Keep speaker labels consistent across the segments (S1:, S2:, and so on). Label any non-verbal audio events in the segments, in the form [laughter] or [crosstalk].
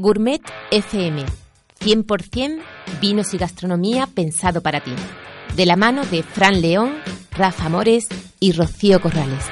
S1: Gourmet FM. 100% vinos y gastronomía pensado para ti. De la mano de Fran León, Rafa Mores y Rocío Corrales.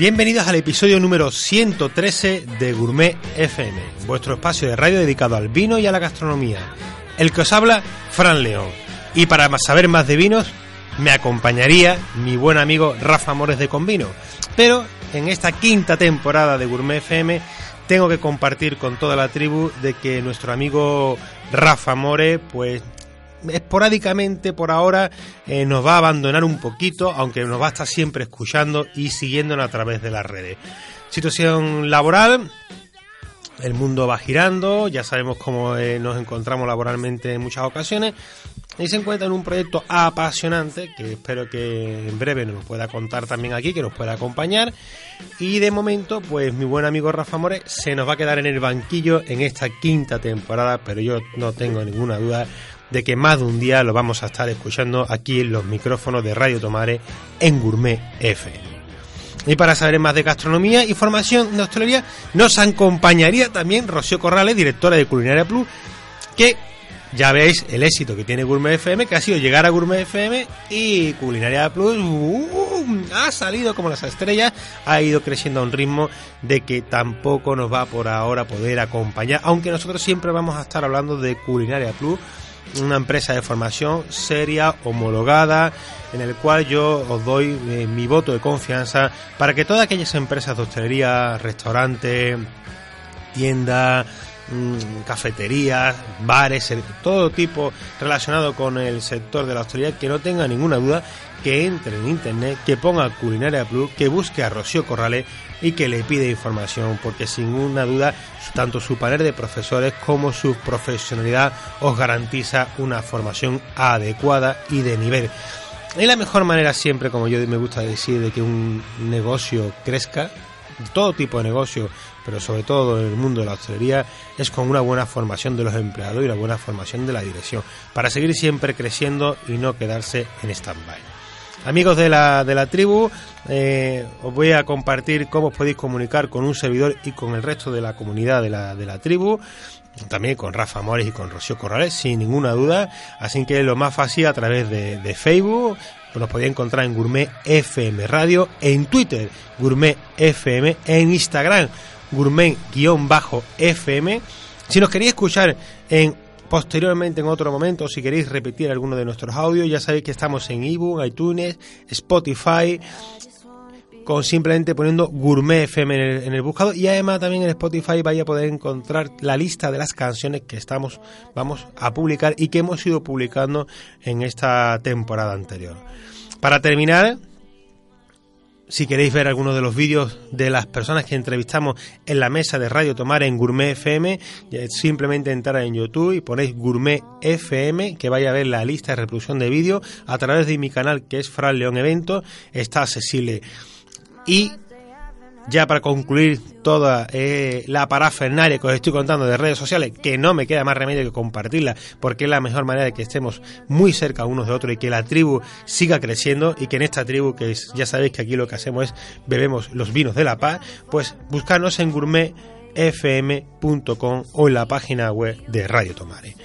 S2: Bienvenidos al episodio número 113 de Gourmet FM, vuestro espacio de radio dedicado al vino y a la gastronomía. El que os habla, Fran León. Y para saber más de vinos, me acompañaría mi buen amigo Rafa Mores de Convino. Pero en esta quinta temporada de Gourmet FM tengo que compartir con toda la tribu de que nuestro amigo Rafa More pues esporádicamente por ahora eh, nos va a abandonar un poquito, aunque nos va a estar siempre escuchando y siguiéndonos a través de las redes. Situación laboral, el mundo va girando, ya sabemos cómo eh, nos encontramos laboralmente en muchas ocasiones, y se encuentra en un proyecto apasionante que espero que en breve nos pueda contar también aquí, que nos pueda acompañar. Y de momento, pues mi buen amigo Rafa More se nos va a quedar en el banquillo en esta quinta temporada, pero yo no tengo ninguna duda de que más de un día lo vamos a estar escuchando aquí en los micrófonos de Radio Tomare en Gourmet FM. Y para saber más de gastronomía y formación de hostelería, nos acompañaría también Rocío Corrales, directora de Culinaria Plus, que ya veis el éxito que tiene Gourmet FM, que ha sido llegar a Gourmet FM y Culinaria Plus uh, ha salido como las estrellas, ha ido creciendo a un ritmo de que tampoco nos va por ahora poder acompañar, aunque nosotros siempre vamos a estar hablando de Culinaria Plus una empresa de formación seria, homologada, en el cual yo os doy eh, mi voto de confianza para que todas aquellas empresas de hostelería, restaurantes, tiendas, mm, cafeterías, bares, todo tipo relacionado con el sector de la hostelería, que no tenga ninguna duda que entre en internet, que ponga Culinaria Plus, que busque a Rocío Corrales y que le pide información, porque sin ninguna duda, tanto su panel de profesores como su profesionalidad os garantiza una formación adecuada y de nivel. Es la mejor manera siempre, como yo me gusta decir, de que un negocio crezca, todo tipo de negocio, pero sobre todo en el mundo de la hostelería, es con una buena formación de los empleados y una buena formación de la dirección, para seguir siempre creciendo y no quedarse en stand-by. Amigos de la, de la tribu, eh, os voy a compartir cómo os podéis comunicar con un servidor y con el resto de la comunidad de la, de la tribu, también con Rafa Mores y con Rocío Corrales, sin ninguna duda. Así que lo más fácil a través de, Facebook, nos podéis encontrar en Gourmet FM Radio, en Twitter, Gourmet FM, en Instagram, Gourmet-FM. Si nos queréis escuchar en Posteriormente, en otro momento, si queréis repetir alguno de nuestros audios, ya sabéis que estamos en ebook, iTunes, Spotify, con simplemente poniendo Gourmet FM en el, en buscador y además también en Spotify vaya a poder encontrar la lista de las canciones que estamos vamos a publicar y que hemos ido publicando en esta temporada anterior. Para terminar, si queréis ver algunos de los vídeos de las personas que entrevistamos en la mesa de Radio Tomar en Gourmet FM, simplemente entrar en YouTube y ponéis Gourmet FM, que vaya a ver la lista de reproducción de vídeos a través de mi canal que es Fran León Evento, está accesible. Y ya para concluir toda eh, la parafernalia que os estoy contando de redes sociales, que no me queda más remedio que compartirla, porque es la mejor manera de que estemos muy cerca unos de otros y que la tribu siga creciendo y que en esta tribu, que ya sabéis que aquí lo que hacemos es bebemos los vinos de la paz, pues buscarnos en gourmetfm.com o en la página web de Radio Tomare.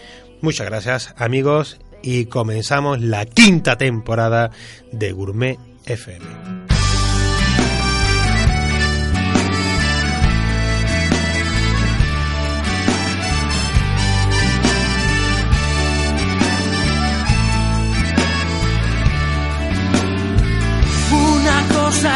S2: Muchas gracias amigos y comenzamos la quinta temporada de Gourmet FM.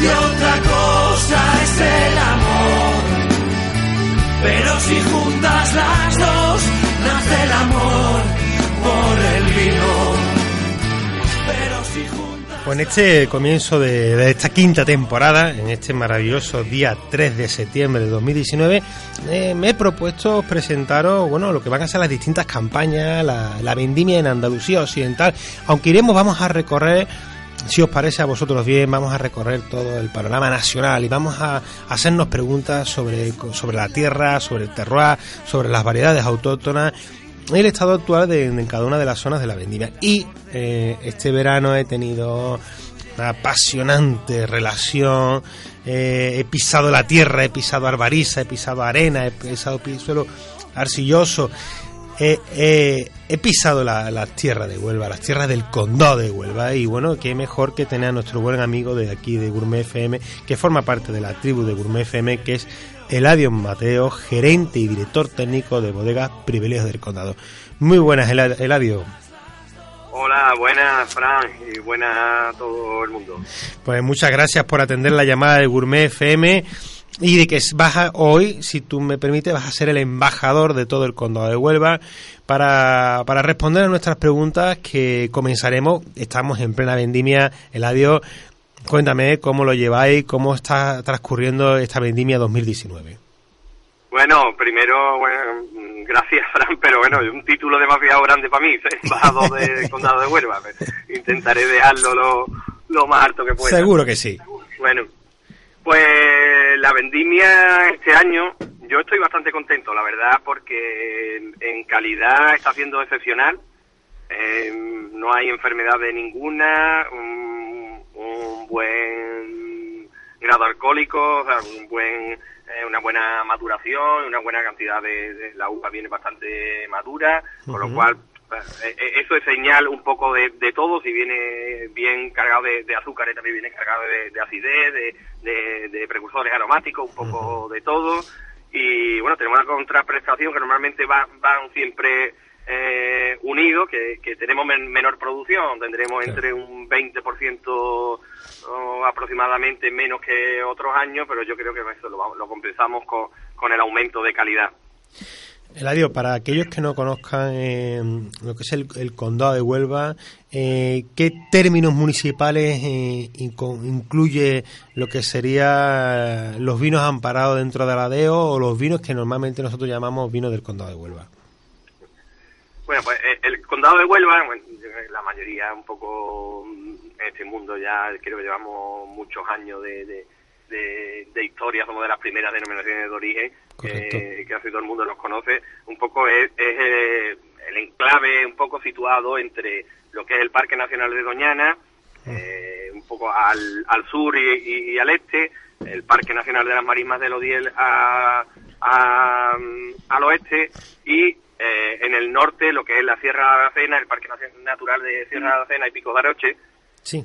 S3: y otra cosa es el amor. Pero si juntas las dos, nace el amor por el vino. Pero si juntas...
S2: En este comienzo de, de, esta quinta temporada, en este maravilloso día 3 de septiembre de 2019, eh, me he propuesto presentaros, bueno, lo que van a ser las distintas campañas, la, la vendimia en Andalucía Occidental, aunque iremos, vamos a recorrer si os parece a vosotros bien, vamos a recorrer todo el panorama nacional y vamos a hacernos preguntas sobre, sobre la tierra, sobre el terroir, sobre las variedades autóctonas el estado actual de, en cada una de las zonas de la vendimia. Y eh, este verano he tenido una apasionante relación, eh, he pisado la tierra, he pisado arbariza, he pisado arena, he pisado suelo arcilloso he pisado las la tierras de Huelva, las tierras del condado de Huelva, y bueno, qué mejor que tener a nuestro buen amigo de aquí de Gourmet FM, que forma parte de la tribu de Gourmet FM, que es Eladio Mateo, gerente y director técnico de Bodegas Privilegios del Condado. Muy buenas, Eladio.
S4: Hola, buenas, Fran, y buenas a todo el mundo.
S2: Pues muchas gracias por atender la llamada de Gourmet FM y de que vas hoy, si tú me permites, vas a ser el embajador de todo el condado de Huelva para, para responder a nuestras preguntas que comenzaremos. Estamos en plena vendimia. Eladio, cuéntame cómo lo lleváis, cómo está transcurriendo esta vendimia 2019.
S4: Bueno, primero, bueno, gracias, Fran, pero bueno, es un título demasiado grande para mí, [laughs] embajador del condado de Huelva. Intentaré dejarlo lo, lo más alto que pueda.
S2: Seguro que sí.
S4: Bueno, pues la vendimia este año, yo estoy bastante contento, la verdad, porque en calidad está siendo excepcional. Eh, no hay enfermedad de ninguna, un, buen grado alcohólico, un buen, eh, una buena maduración, una buena cantidad de, la uva viene bastante madura, con lo cual eso es señal un poco de, todo, si viene bien cargado de, de azúcar, también viene cargado de, acidez, de, precursores aromáticos, un poco de todo. Y bueno, tenemos una contraprestación que normalmente va, van siempre eh, unidos, que, tenemos menor producción, tendremos entre un 20% aproximadamente menos que otros años, pero yo creo que eso lo, compensamos con, con el aumento de calidad.
S2: Eladio, para aquellos que no conozcan eh, lo que es el, condado de Huelva, eh, ¿qué términos municipales eh, incluye lo que sería los vinos amparados dentro de la DEO o los vinos que normalmente nosotros llamamos vinos del condado de Huelva?
S4: Bueno, pues el condado de Huelva, la mayoría un poco en este mundo ya creo que llevamos muchos años de, historia, somos de las primeras denominaciones de origen, que casi todo el mundo nos conoce, un poco es, eh, el enclave un poco situado entre lo que es el Parque Nacional de Doñana, ah. eh, un poco al, al sur y, al este, el Parque Nacional de las Marismas del Odiel a, al oeste y eh, en el norte lo que es la Sierra de Aracena, el Parque Natural de Sierra de Aracena y Pico de Aroche.
S2: Sí.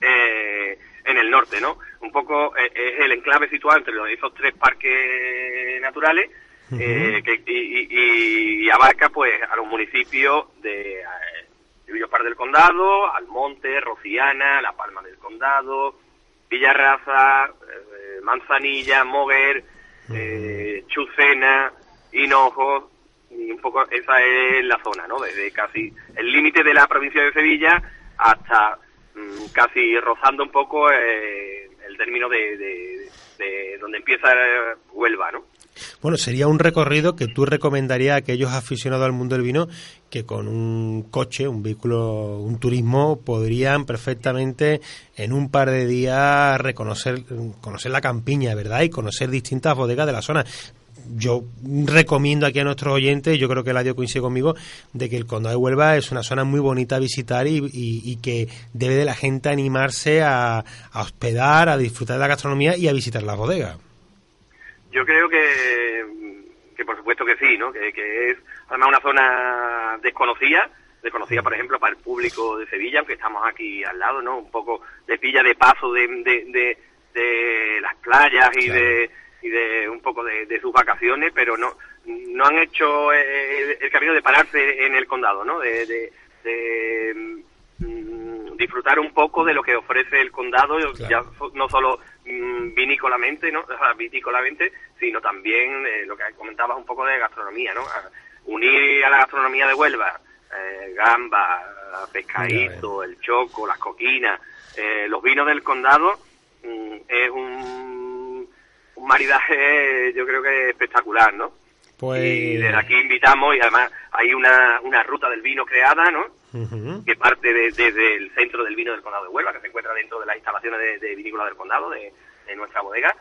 S4: Eh, en el norte, ¿no? Un poco eh, es el enclave situado entre esos tres parques naturales eh, que, y, abarca pues a los municipios de eh, Par del Condado, Almonte, Rociana, La Palma del Condado, Villarraza, eh, Manzanilla, Moguer, Chucena, Hinojo, y un poco esa es la zona, ¿no? Desde casi el límite de la provincia de Sevilla hasta Mm, casi rozando un poco eh, el término de, donde empieza Huelva, ¿no?
S2: Bueno, sería un recorrido que tú recomendarías a aquellos aficionados al mundo del vino que con un coche, un vehículo, un turismo, podrían perfectamente en un par de días reconocer conocer la campiña, ¿verdad? Y conocer distintas bodegas de la zona. Yo recomiendo aquí a nuestros oyentes, yo creo que el audio coincide conmigo, de que el Condado de Huelva es una zona muy bonita a visitar y, que debe de la gente animarse a, hospedar, a disfrutar de la gastronomía y a visitar las bodegas.
S4: Yo creo que, que por supuesto que sí, ¿no? Que, que es además una zona desconocida, desconocida por ejemplo para el público de Sevilla, aunque estamos aquí al lado, ¿no? Un poco de pilla de paso de, de, de, las playas y de y de un poco de, sus vacaciones, pero no no han hecho eh, el, camino de pararse en el condado, ¿no? De, mm, disfrutar un poco de lo que ofrece el condado, ya no solo mm, vinícolamente, ¿no? [laughs] vitícolamente, sino también eh, lo que comentabas un poco de gastronomía, ¿no? unir a la gastronomía de Huelva eh, gamba, pescadito, el choco, las coquinas, eh, los vinos del condado, mm, es un, un maridaje yo creo que espectacular, ¿no? Pues... Y desde aquí invitamos, y además hay una, una ruta del vino creada, ¿no? Que parte desde el centro del vino del condado de Huelva, que se encuentra dentro de las instalaciones de, vinícola del condado, de, nuestra bodega,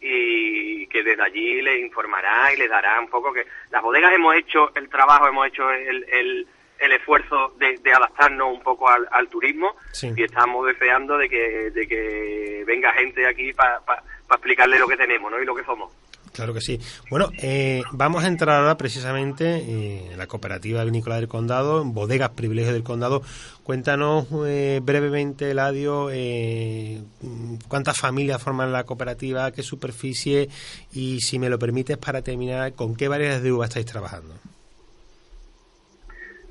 S4: y que desde allí le informará y le dará un poco que las bodegas hemos hecho el trabajo, hemos hecho el, el, el esfuerzo de, adaptarnos un poco al, turismo y estamos deseando de que, de que venga gente aquí para explicarle lo que tenemos ¿no? y lo que somos.
S2: Claro que sí. Bueno, eh, vamos a entrar ahora precisamente eh, en la cooperativa vinícola del condado, en bodegas privilegios del condado. Cuéntanos eh, brevemente, Eladio, eh, cuántas familias forman la cooperativa, qué superficie y, si me lo permites, para terminar, con qué variedades de uva estáis trabajando.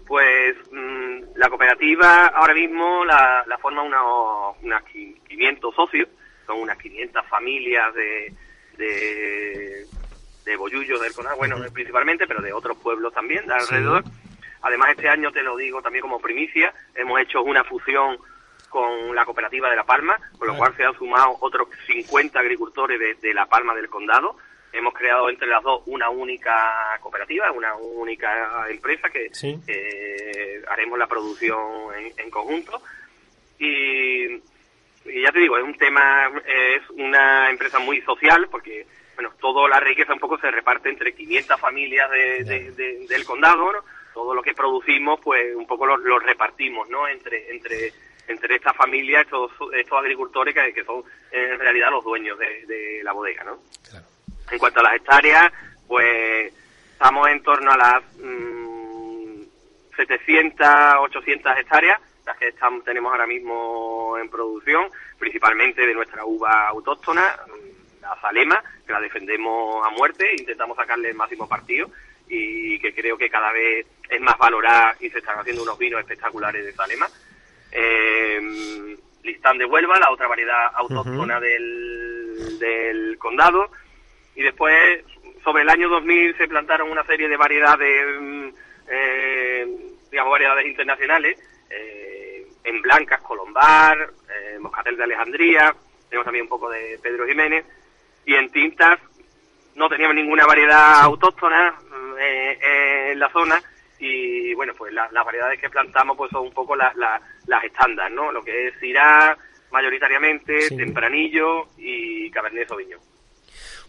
S4: Pues mm, la cooperativa ahora mismo la, la forma unos, unas 500 socios, son unas 500 familias de, de, de del Conado, bueno, principalmente, pero de otros pueblos también de alrededor. Además, este año, te lo digo también como primicia, hemos hecho una fusión con la cooperativa de La Palma, con lo cual se han sumado otros 50 agricultores de, de La Palma del Condado. Hemos creado entre las dos una única cooperativa, una única empresa que haremos la producción en, conjunto. Y, ya te digo, es un tema, es una empresa muy social porque, bueno, toda la riqueza un poco se reparte entre 500 familias del condado, Todo lo que producimos, pues un poco lo, repartimos, ¿no? Entre, entre, entre estas familias, estos, estos agricultores que, son en realidad los dueños de, la bodega, ¿no? Claro. En cuanto a las hectáreas, pues estamos en torno a las 700, mm, 800 hectáreas, las que estamos, tenemos ahora mismo en producción, principalmente de nuestra uva autóctona, la Salema, que la defendemos a muerte, intentamos sacarle el máximo partido y que creo que cada vez es más valorada y se están haciendo unos vinos espectaculares de Salema. Eh, Listán de Huelva, la otra variedad autóctona del, del condado, y después sobre el año 2000 se plantaron una serie de variedades, mm, eh, digamos, variedades internacionales, eh, en blancas, Colombar, eh, Moscatel de Alejandría, tenemos también un poco de Pedro Jiménez, y en tintas no teníamos ninguna variedad autóctona mm, eh, en la zona, y bueno, pues las variedades que plantamos pues son un poco las estándar, ¿no? Lo que es Syrah, mayoritariamente, Tempranillo y Cabernet Sauvignon.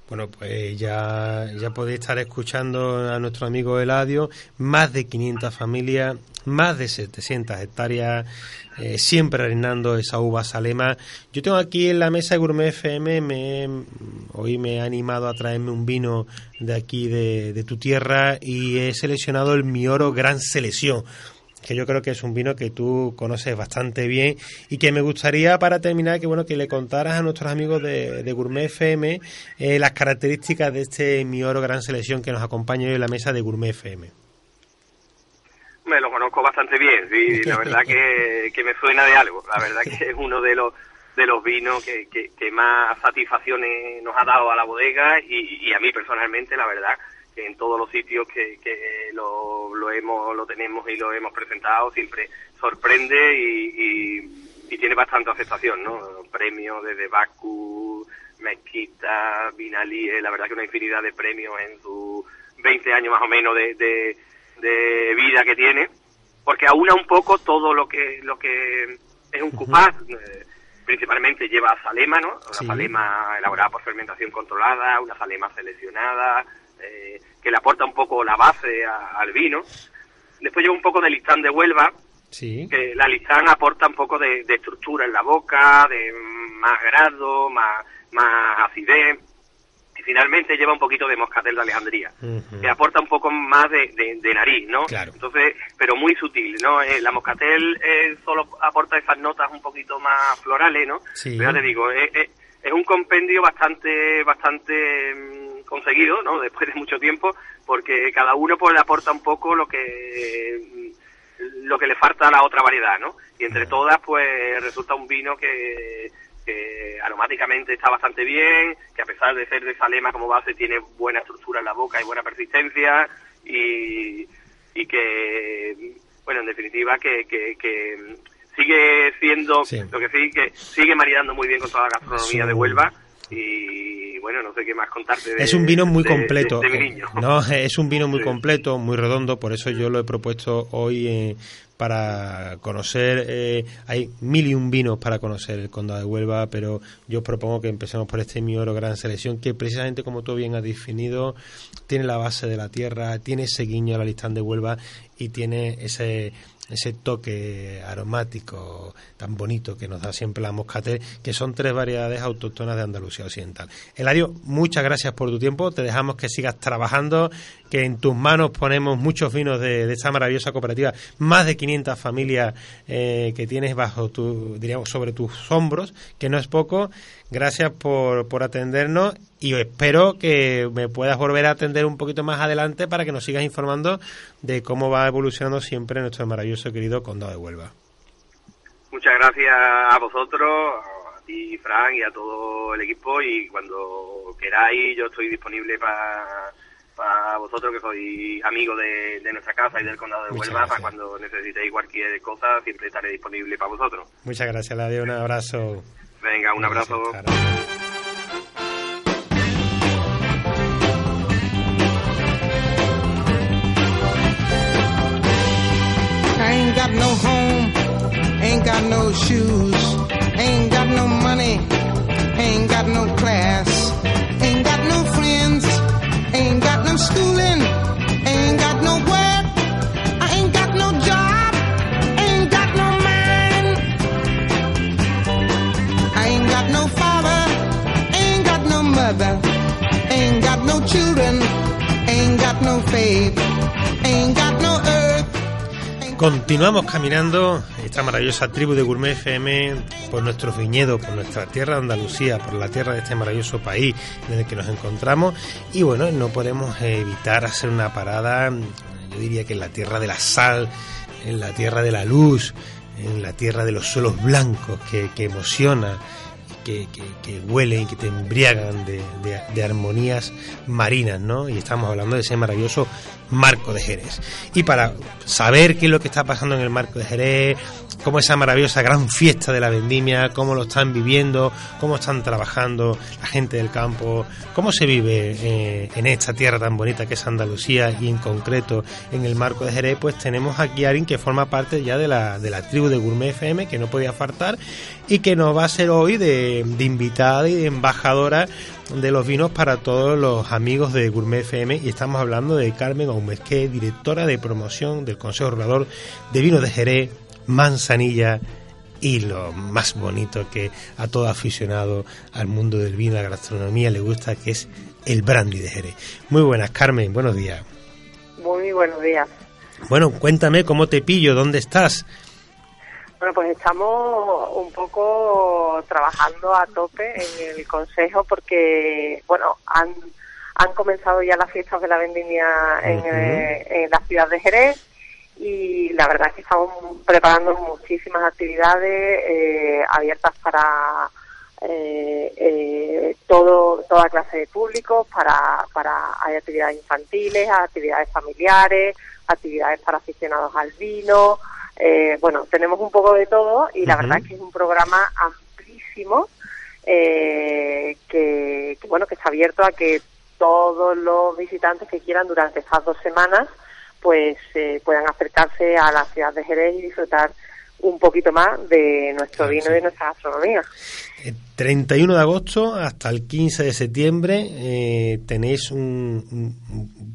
S2: Bueno, pues ya, ya podéis estar escuchando a nuestro amigo Eladio, más de 500 familias, más de 700 hectáreas, eh, siempre reinando esa uva salema. Yo tengo aquí en la mesa Gourmet FM, me, hoy me ha animado a traerme un vino de aquí de, de tu tierra y he seleccionado el Mioro Gran Selección que yo creo que es un vino que tú conoces bastante bien y que me gustaría para terminar que bueno que le contaras a nuestros amigos de, Gourmet FM eh, las características de este Mi Oro Gran Selección que nos acompaña hoy en la mesa de Gourmet FM.
S4: Me lo conozco bastante bien, sí, la verdad que, que me suena de algo, la verdad que es uno de los de los vinos que, que, más satisfacciones nos ha dado a la bodega y, y a mí personalmente, la verdad, en todos los sitios que, que lo, lo, hemos, lo tenemos y lo hemos presentado siempre sorprende y, tiene bastante aceptación, ¿no? Premios desde Baku, Mezquita, Binali, la verdad que una infinidad de premios en sus 20 años más o menos de, de, vida que tiene, porque aúna un poco todo lo que, lo que es un cupaz, eh, principalmente lleva salema, ¿no? Una salema elaborada por fermentación controlada, una salema seleccionada, eh, que le aporta un poco la base al vino. Después lleva un poco de listán de Huelva,
S2: sí.
S4: que la listán aporta un poco de, estructura en la boca, de más grado, más, más acidez y finalmente lleva un poquito de moscatel de Alejandría, que aporta un poco más de, de, nariz, ¿no?
S2: Claro.
S4: Entonces, pero muy sutil, ¿no? Eh, la moscatel eh, solo aporta esas notas un poquito más florales, ¿no?
S2: Sí.
S4: Pero ya te digo, es, es, un compendio bastante, bastante mm, conseguido, ¿no? [laughs] Después de mucho tiempo, porque cada uno pues le aporta un poco lo que lo que le falta a la otra variedad, ¿no? Y entre todas, pues resulta un vino que que aromáticamente está bastante bien, que a pesar de ser de salema como base tiene buena estructura en la boca y buena persistencia y, y que, bueno, en definitiva que, que, sigue siendo lo que sí, que sigue maridando muy bien con toda la gastronomía de Huelva y bueno, no sé qué más contarte.
S2: es un vino muy completo.
S4: De, mi niño. [laughs]
S2: No, es un vino muy completo, muy redondo, por eso yo lo he propuesto hoy eh, para conocer. Eh, hay mil y un vinos para conocer el Condado de Huelva, pero yo propongo que empecemos por este Mi Oro Gran Selección, que precisamente como tú bien has definido, tiene la base de la tierra, tiene ese guiño a la listán de Huelva y tiene ese ese toque aromático tan bonito que nos da siempre la moscatel, que son tres variedades autóctonas de Andalucía Occidental. Eladio, muchas gracias por tu tiempo, te dejamos que sigas trabajando, que en tus manos ponemos muchos vinos de, esta maravillosa cooperativa, más de 500 familias eh, que tienes bajo tu, diríamos, sobre tus hombros, que no es poco. Gracias por, por atendernos y espero que me puedas volver a atender un poquito más adelante para que nos sigas informando de cómo va evolucionando siempre nuestro maravilloso querido Condado de Huelva.
S4: Muchas gracias a vosotros, a ti, Frank, y a todo el equipo. Y cuando queráis, yo estoy disponible para para vosotros que sois amigos de, nuestra casa y del condado de Huelva, para cuando necesitéis cualquier cosa, siempre estaré disponible para vosotros.
S2: Muchas gracias, Ladio. Un abrazo.
S4: Venga, un abrazo.
S5: I ain't got no home, ain't got no shoes, ain't got no money, ain't got no class, ain't got no friends, ain't got no schooling,
S2: Continuamos caminando esta maravillosa tribu de Gourmet FM por nuestros viñedos, por nuestra tierra de Andalucía, por la tierra de este maravilloso país en el que nos encontramos. Y bueno, no podemos evitar hacer una parada, yo diría que en la tierra de la sal, en la tierra de la luz, en la tierra de los suelos blancos que, que emociona que, huelen que te embriagan de, armonías marinas, ¿no? Y estamos hablando de ese maravilloso marco de Jerez. Y para saber qué es lo que está pasando en el marco de Jerez, cómo esa maravillosa gran fiesta de la vendimia, cómo lo están viviendo, cómo están trabajando la gente del campo, cómo se vive eh, en esta tierra tan bonita que es Andalucía y en concreto en el marco de Jerez, pues tenemos aquí a alguien que forma parte ya de la, de la tribu de Gourmet FM, que no podía faltar y que nos va a ser hoy de, de invitada y de embajadora de los vinos para todos los amigos de Gourmet FM y estamos hablando de Carmen Gómez, que es directora de promoción del Consejo Regulador de Vinos de Jerez, Manzanilla y lo más bonito que a todo aficionado al mundo del vino, a la gastronomía le gusta, que es el brandy de Jerez. Muy buenas, Carmen, buenos días.
S6: Muy buenos días.
S2: Bueno, cuéntame cómo te pillo, dónde estás.
S6: Bueno, pues estamos un poco trabajando a tope en el Consejo porque, bueno, han, han comenzado ya las fiestas de la vendimia en, eh, en la ciudad de Jerez y la verdad es que estamos preparando muchísimas actividades eh, abiertas para eh, eh, todo toda clase de públicos para para hay actividades infantiles actividades familiares actividades para aficionados al vino eh, bueno tenemos un poco de todo y la verdad es que es un programa amplísimo eh, que, que bueno que está abierto a que todos los visitantes que quieran durante estas dos semanas pues eh, puedan acercarse a la ciudad de Jerez y disfrutar un poquito más de nuestro vino y de nuestra gastronomía.
S2: 31 de agosto hasta el 15 de septiembre eh, tenéis un,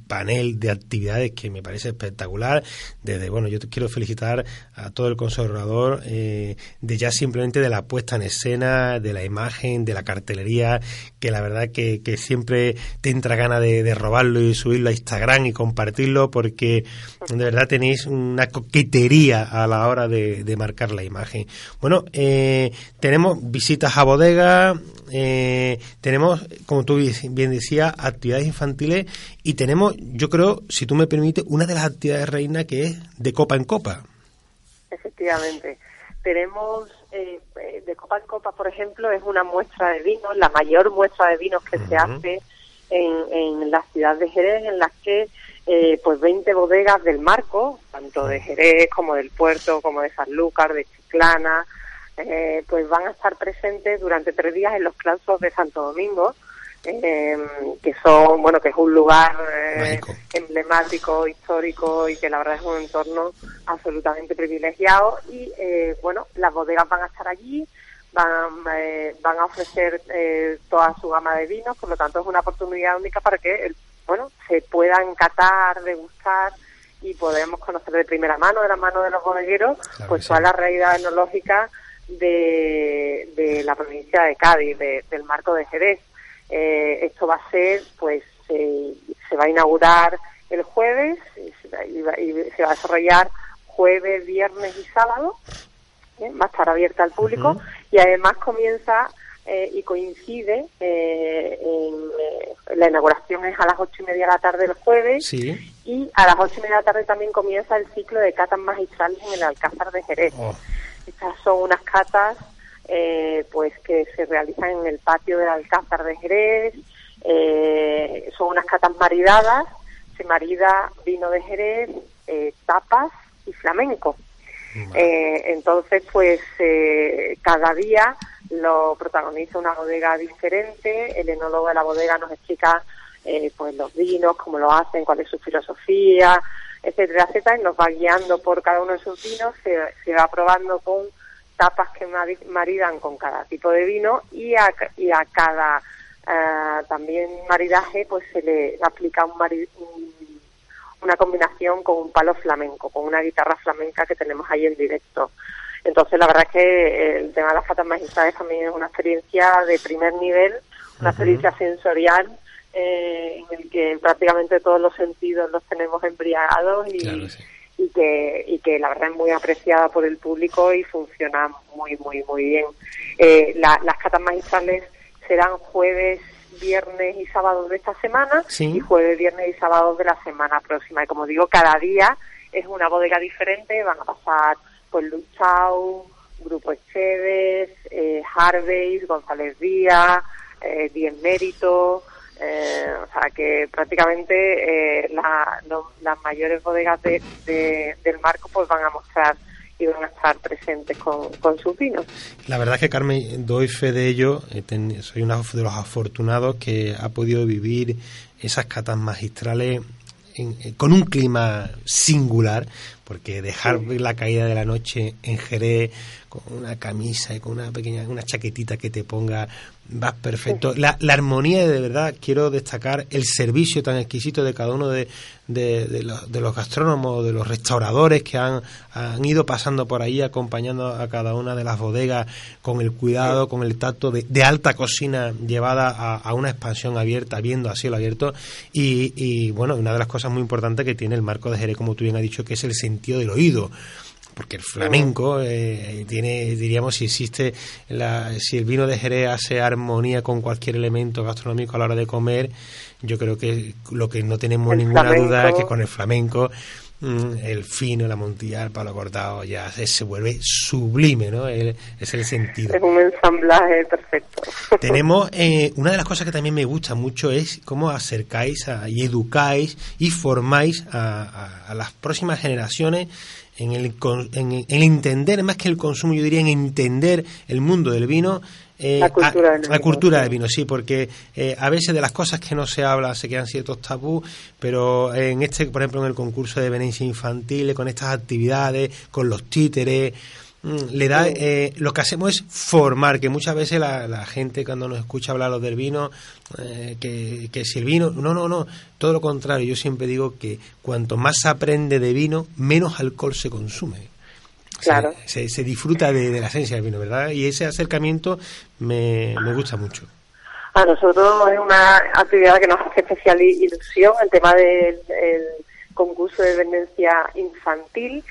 S2: panel de actividades que me parece espectacular. Desde, bueno, yo te quiero felicitar a todo el conservador eh, de ya simplemente de la puesta en escena, de la imagen, de la cartelería, que la verdad que, que siempre te entra gana de, robarlo y subirlo a Instagram y compartirlo porque de verdad tenéis una coquetería a la hora de, marcar la imagen. Bueno, eh, tenemos visitas a bodega, eh, tenemos, como tú bien decías, actividades infantiles y tenemos, yo creo, si tú me permites, una de las actividades reina que es de copa en copa.
S6: Efectivamente. Tenemos eh, de copa en copa, por ejemplo, es una muestra de vinos, la mayor muestra de vinos que se hace en, en la ciudad de Jerez, en las que eh, pues 20 bodegas del marco, tanto de Jerez como del puerto, como de Sanlúcar, de Chiclana, eh, pues van a estar presentes durante tres días en los claustros de Santo Domingo, eh, que son, bueno, que es un lugar eh, emblemático, histórico y que la verdad es un entorno absolutamente privilegiado. Y bueno, las bodegas van a estar allí, van, van a ofrecer toda su gama de vinos, por lo tanto es una oportunidad única para que, bueno, se puedan catar, degustar y podamos conocer de primera mano, de la mano de los bodegueros, pues toda la realidad etnológica de, la provincia de Cádiz, del marco de Jerez. Eh, esto va a ser, pues, se va a inaugurar el jueves y se, va, a desarrollar jueves, viernes y sábado. Va a estar abierta al público y además comienza eh, y coincide eh, en, la inauguración es a las ocho y media de la tarde del jueves y a las ocho y media de la tarde también comienza el ciclo de catas magistrales en el Alcázar de Jerez. Oh. Estas son unas catas eh, pues que se realizan en el patio del Alcázar de Jerez. Eh, son unas catas maridadas. Se marida vino de Jerez, eh, tapas y flamenco. entonces, pues cada día lo protagoniza una bodega diferente. El enólogo de la bodega nos explica pues los vinos, cómo lo hacen, cuál es su filosofía, etcétera, etcétera, y nos va guiando por cada uno de sus vinos, se, va probando con tapas que maridan con cada tipo de vino y a, y a cada eh, también maridaje pues se le aplica un, una combinación con un palo flamenco, con una guitarra flamenca que tenemos ahí en directo. Entonces la verdad es que el tema de las patas magistrales también es una experiencia de primer nivel, una experiencia sensorial eh, en el que prácticamente todos los sentidos los tenemos embriagados y, y, que, y que la verdad es muy apreciada por el público y funciona muy, muy, muy bien. Eh, las catas magistrales serán jueves, viernes y sábados de esta semana y jueves, viernes y sábados de la semana próxima. Y como digo, cada día es una bodega diferente, van a pasar pues Luchau, Grupo Echeves, eh, Harvey, González Díaz, eh, Diez Mérito, eh, o sea que prácticamente eh, las mayores bodegas de, del marco pues van a mostrar y van a estar presentes con, con sus vinos.
S2: La verdad es que Carmen, doy fe de ello, soy uno de los afortunados que ha podido vivir esas catas magistrales eh, con un clima singular, porque dejar la caída de la noche en Jerez con una camisa y con una pequeña una chaquetita que te ponga va perfecto. La, la, armonía, de verdad, quiero destacar el servicio tan exquisito de cada uno de, de, los, de los, gastrónomos, de los restauradores que han, han, ido pasando por ahí acompañando a cada una de las bodegas con el cuidado, con el tacto de, alta cocina llevada a, una expansión abierta, viendo a cielo abierto. Y, y bueno, una de las cosas muy importantes que tiene el marco de Jerez, como tú bien has dicho, que es el sentido del oído porque el flamenco eh, tiene, diríamos, si existe, la, si el vino de Jerez hace armonía con cualquier elemento gastronómico a la hora de comer, yo creo que lo que no tenemos ninguna duda es que con el flamenco mm, el fino, la montilla, el palo cortado, ya se, vuelve sublime, ¿no? es el sentido.
S6: Es un ensamblaje perfecto. [laughs]
S2: Tenemos, eh, una de las cosas que también me gusta mucho es cómo acercáis y educáis y formáis a, a las próximas generaciones en el, en, entender, más que el consumo, yo diría en entender el mundo del vino.
S6: Eh, la cultura, del,
S2: vino, la cultura del vino, sí, porque eh, a veces de las cosas que no se habla se quedan ciertos tabú, pero en este, por ejemplo, en el concurso de venencia infantil, con estas actividades, con los títeres, mm, le da eh, lo que hacemos es formar que muchas veces la, gente cuando nos escucha hablar del vino eh, que, que, si el vino no no no todo lo contrario yo siempre digo que cuanto más se aprende de vino menos alcohol se consume
S6: claro.
S2: se, se, disfruta de, la esencia del vino verdad y ese acercamiento me, me gusta mucho.
S6: A nosotros es una actividad que nos hace especial ilusión el tema del concurso de vendencia infantil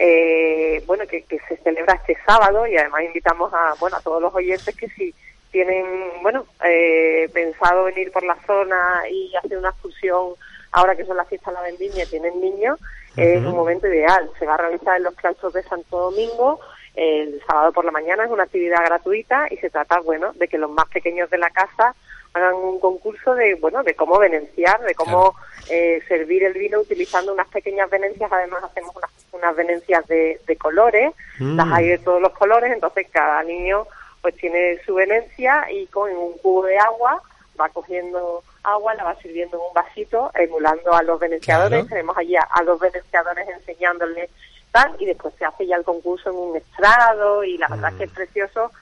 S6: eh, bueno, que, se celebra este sábado y además invitamos a, bueno, a todos los oyentes que si tienen, bueno, eh, pensado venir por la zona y hacer una excursión ahora que son las fiestas de la vendimia tienen niños, es un momento ideal. Se va a realizar en los claustros de Santo Domingo el sábado por la mañana, es una actividad gratuita y se trata, bueno, de que los más pequeños de la casa hagan un concurso de, bueno, de cómo venenciar, de cómo eh, servir el vino utilizando unas pequeñas venencias. Además hacemos unas, unas venencias de, de colores, mm. las hay de todos los colores, entonces cada niño pues tiene su venencia y con un cubo de agua va cogiendo agua, la va sirviendo en un vasito, emulando a los venenciadores. Tenemos allí a, los venenciadores enseñándoles tal, y después se hace ya el concurso en un estrado, y la verdad es que es mm. precioso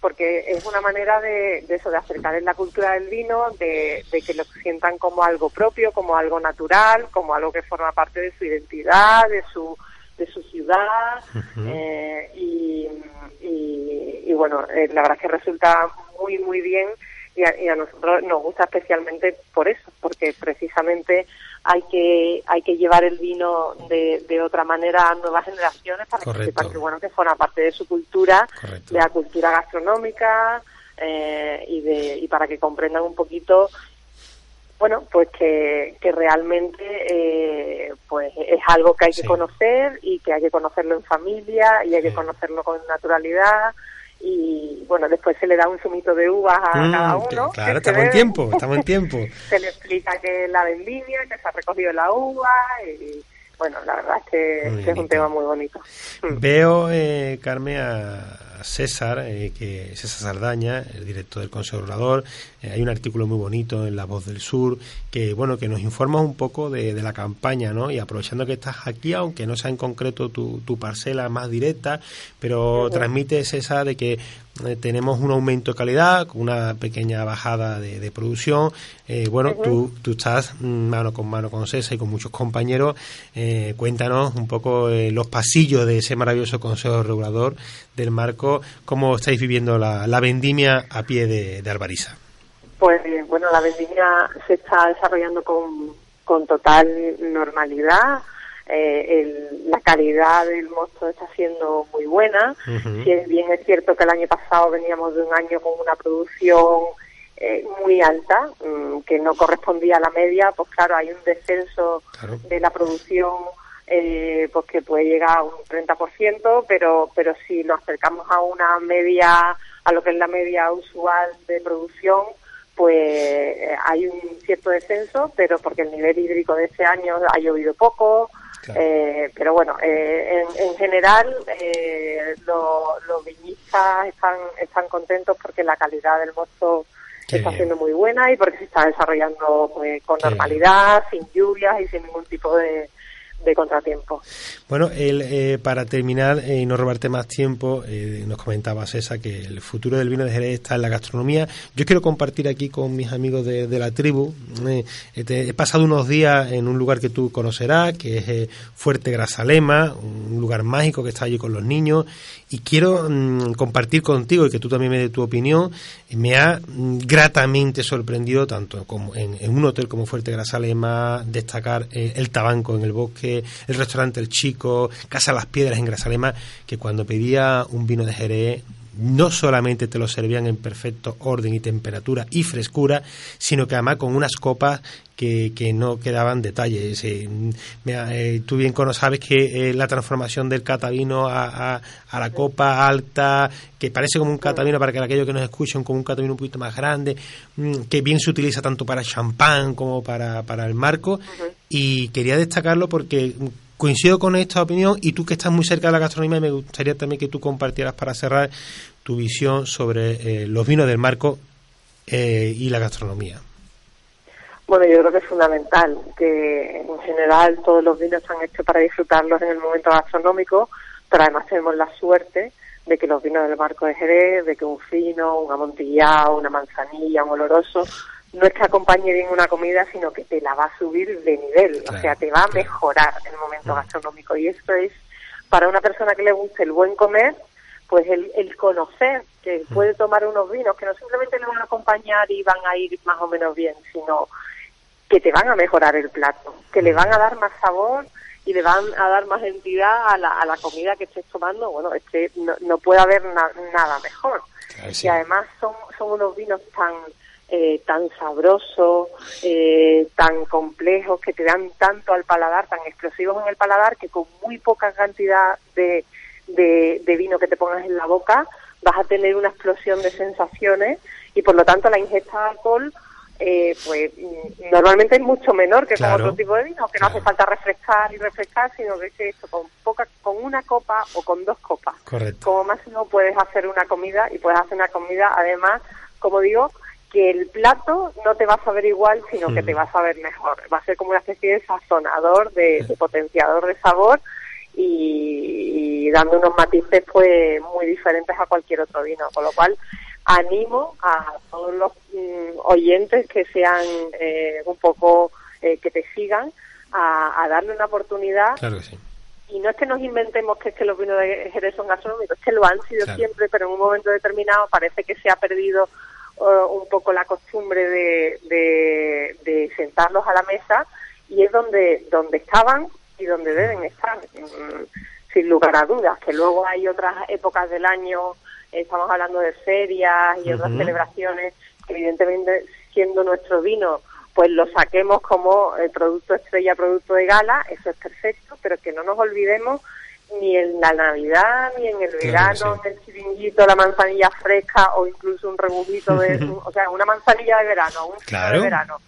S6: porque es una manera de, eso, de acercar en la cultura del vino, de, que lo sientan como algo propio, como algo natural, como algo que forma parte de su identidad, de su de su ciudad eh, y, y, bueno, eh, la verdad es que resulta muy, muy bien y a, nosotros nos gusta especialmente por eso, porque precisamente hay que hay que llevar el vino de, de otra manera a nuevas generaciones para que sepan que bueno que forma parte de su cultura, de la cultura gastronómica eh, y de y para que comprendan un poquito bueno pues que, que realmente eh, pues es algo que hay que conocer y que hay que conocerlo en familia y hay que conocerlo con naturalidad y bueno, después se le da un zumito de uvas a mm, cada uno.
S2: Claro, estamos en tiempo, [laughs] estamos en tiempo.
S6: se le explica que la vendimia, que se ha recogido la uva y bueno, la verdad es que, es un tema muy bonito.
S2: Veo, eh, Carmen, a César, eh, que César Sardaña, el director del Consejo Regulador. Eh, hay un artículo muy bonito en La Voz del Sur que bueno que nos informa un poco de, la campaña, ¿no? Y aprovechando que estás aquí, aunque no sea en concreto tu, tu parcela más directa, pero transmite César de que eh, tenemos un aumento de calidad, con una pequeña bajada de, producción. bueno, tú, tú estás mano con mano con César y con muchos compañeros. cuéntanos un poco los pasillos de ese maravilloso Consejo Regulador del marco, ¿cómo estáis viviendo la, vendimia a pie de, de Albariza?
S6: Pues bueno, la vendimia se está desarrollando con, con total normalidad. Eh, la calidad del mosto está siendo muy buena. Si bien es cierto que el año pasado veníamos de un año con una producción eh, muy alta, mm, que no correspondía a la media, pues claro, hay un descenso de la producción eh, pues que puede llegar a un 30%, pero, pero si nos acercamos a una media, a lo que es la media usual de producción, pues eh, hay un cierto descenso, pero porque el nivel hídrico de este año ha llovido poco, eh, pero bueno, eh, en, en, general eh, los viñistas están, están contentos porque la calidad del mosto está siendo muy buena y porque se está desarrollando pues, con normalidad, sin lluvias y sin ningún tipo de, de contratiempo.
S2: Bueno, el, eh, para terminar eh, y no robarte más tiempo, eh, nos comentaba César que el futuro del vino de Jerez está en la gastronomía. Yo quiero compartir aquí con mis amigos de, la tribu. he pasado unos días en un lugar que tú conocerás, que es Fuerte Grasalema, un lugar mágico que está allí con los niños. Y quiero mm, compartir contigo y que tú también me des tu opinión. Me ha mm, gratamente sorprendido, tanto como en, un hotel como Fuerte Grasalema, destacar el tabanco en el bosque el restaurante El Chico, Casa Las Piedras en Grasalema, que cuando pedía un vino de Jerez no solamente te lo servían en perfecto orden y temperatura y frescura, sino que además con unas copas que, que no quedaban detalles. Eh, eh, tú bien sabes que eh, la transformación del catavino a, a, la copa alta, que parece como un catavino para que aquellos que nos escuchen, como un catavino un poquito más grande, mm, que bien se utiliza tanto para champán como para, para el marco. Y quería destacarlo porque coincido con esta opinión y tú que estás muy cerca de la gastronomía me gustaría también que tú compartieras para cerrar tu visión sobre eh, los vinos del marco eh, y la gastronomía.
S6: Bueno, yo creo que es fundamental que en general todos los vinos están hechos para disfrutarlos en el momento gastronómico, pero además tenemos la suerte de que los vinos del Marco de Jerez, de que un fino, un amontillado, una manzanilla, un oloroso, no es que acompañe bien una comida, sino que te la va a subir de nivel, o sea, te va a mejorar el momento mm. gastronómico. Y esto es, para una persona que le guste el buen comer, pues el, el conocer que mm. puede tomar unos vinos que no simplemente le van a acompañar y van a ir más o menos bien, sino que te van a mejorar el plato, que le mm. van a dar más sabor y le van a dar más entidad a la, a la comida que estés tomando, bueno, es que no, puede haber nada mejor. Y además son, son unos vinos tan eh, tan sabrosos, eh, tan complejos, que te dan tanto al paladar, tan explosivos en el paladar, que con muy poca cantidad de, de, vino que te pongas en la boca vas a tener una explosión de sensaciones y por lo tanto la ingesta de alcohol eh, pues mm, normalmente es mucho menor que con otro tipo de vino, que no hace falta refrescar y refrescar, sino que esto con poca, con una copa o con dos copas. Como máximo puedes hacer una comida y puedes hacer una comida además, como digo, que el plato no te va a saber igual, sino que te va a saber mejor. Va a ser como una especie de sazonador, de, potenciador de sabor y, dando unos matices pues muy diferentes a cualquier otro vino. Con lo cual animo a todos los mm, oyentes que sean eh, un poco, eh, que te sigan, a, darle una oportunidad. Y no es que nos inventemos que es que los vinos de Jerez son gastronómicos, es que lo han sido siempre, pero en un momento determinado parece que se ha perdido un poco la costumbre de, de, sentarlos a la mesa y es donde, donde estaban y donde deben estar, mm, sin lugar a dudas, que luego hay otras épocas del año, estamos hablando de ferias y otras celebraciones, que evidentemente siendo nuestro vino, pues lo saquemos como el producto estrella, producto de gala, eso es perfecto, pero que no nos olvidemos ni en la Navidad, ni en el verano, en el chiringuito, la manzanilla fresca o incluso un rebujito de, [laughs] o sea, una manzanilla de verano, un claro. de verano.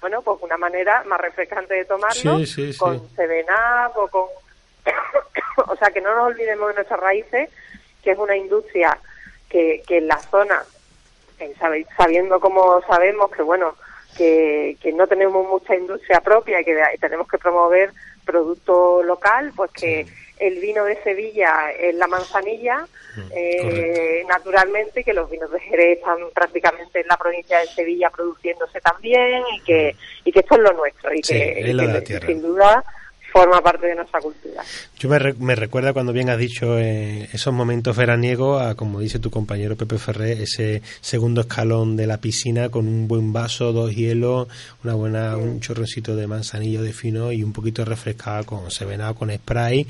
S6: Bueno, pues una manera más refrescante de tomarlo, con Seven o con... [coughs] o sea, que no nos olvidemos de nuestras raíces, que es una industria que, que en la zona, sabiendo como sabemos que, bueno, que, que no tenemos mucha industria propia y que tenemos que promover producto local, pues que el vino de Sevilla es la manzanilla, mm, eh, naturalmente que los vinos de Jerez están prácticamente en la provincia de Sevilla produciéndose también y que, mm. y que esto es lo nuestro y que sin duda forma parte de nuestra cultura.
S2: Yo me, me recuerda cuando bien has dicho eh, esos momentos veraniegos a, como dice tu compañero Pepe Ferré, ese segundo escalón de la piscina con un buen vaso, dos hielos, una buena, un chorroncito de manzanillo de fino y un poquito refrescado con sevenado, con spray.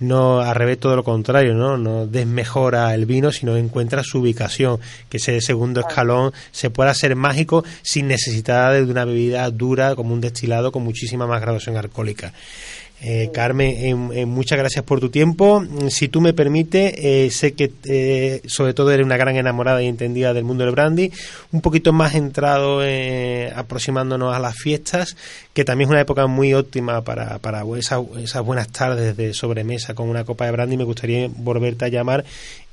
S2: No, al revés, todo lo contrario, ¿no? No desmejora el vino, sino encuentra su ubicación, que ese segundo escalón se pueda hacer mágico sin necesidad de una bebida dura como un destilado con muchísima más graduación alcohólica. Eh, Carmen, eh, eh, muchas gracias por tu tiempo. Si tú me permites, eh, sé que sobre todo eres una gran enamorada y entendida del mundo del brandy, un poquito más entrado aproximándonos a las fiestas, que también es una época muy óptima para, para esas, esas buenas tardes de sobremesa con una copa de brandy. Me gustaría volverte a llamar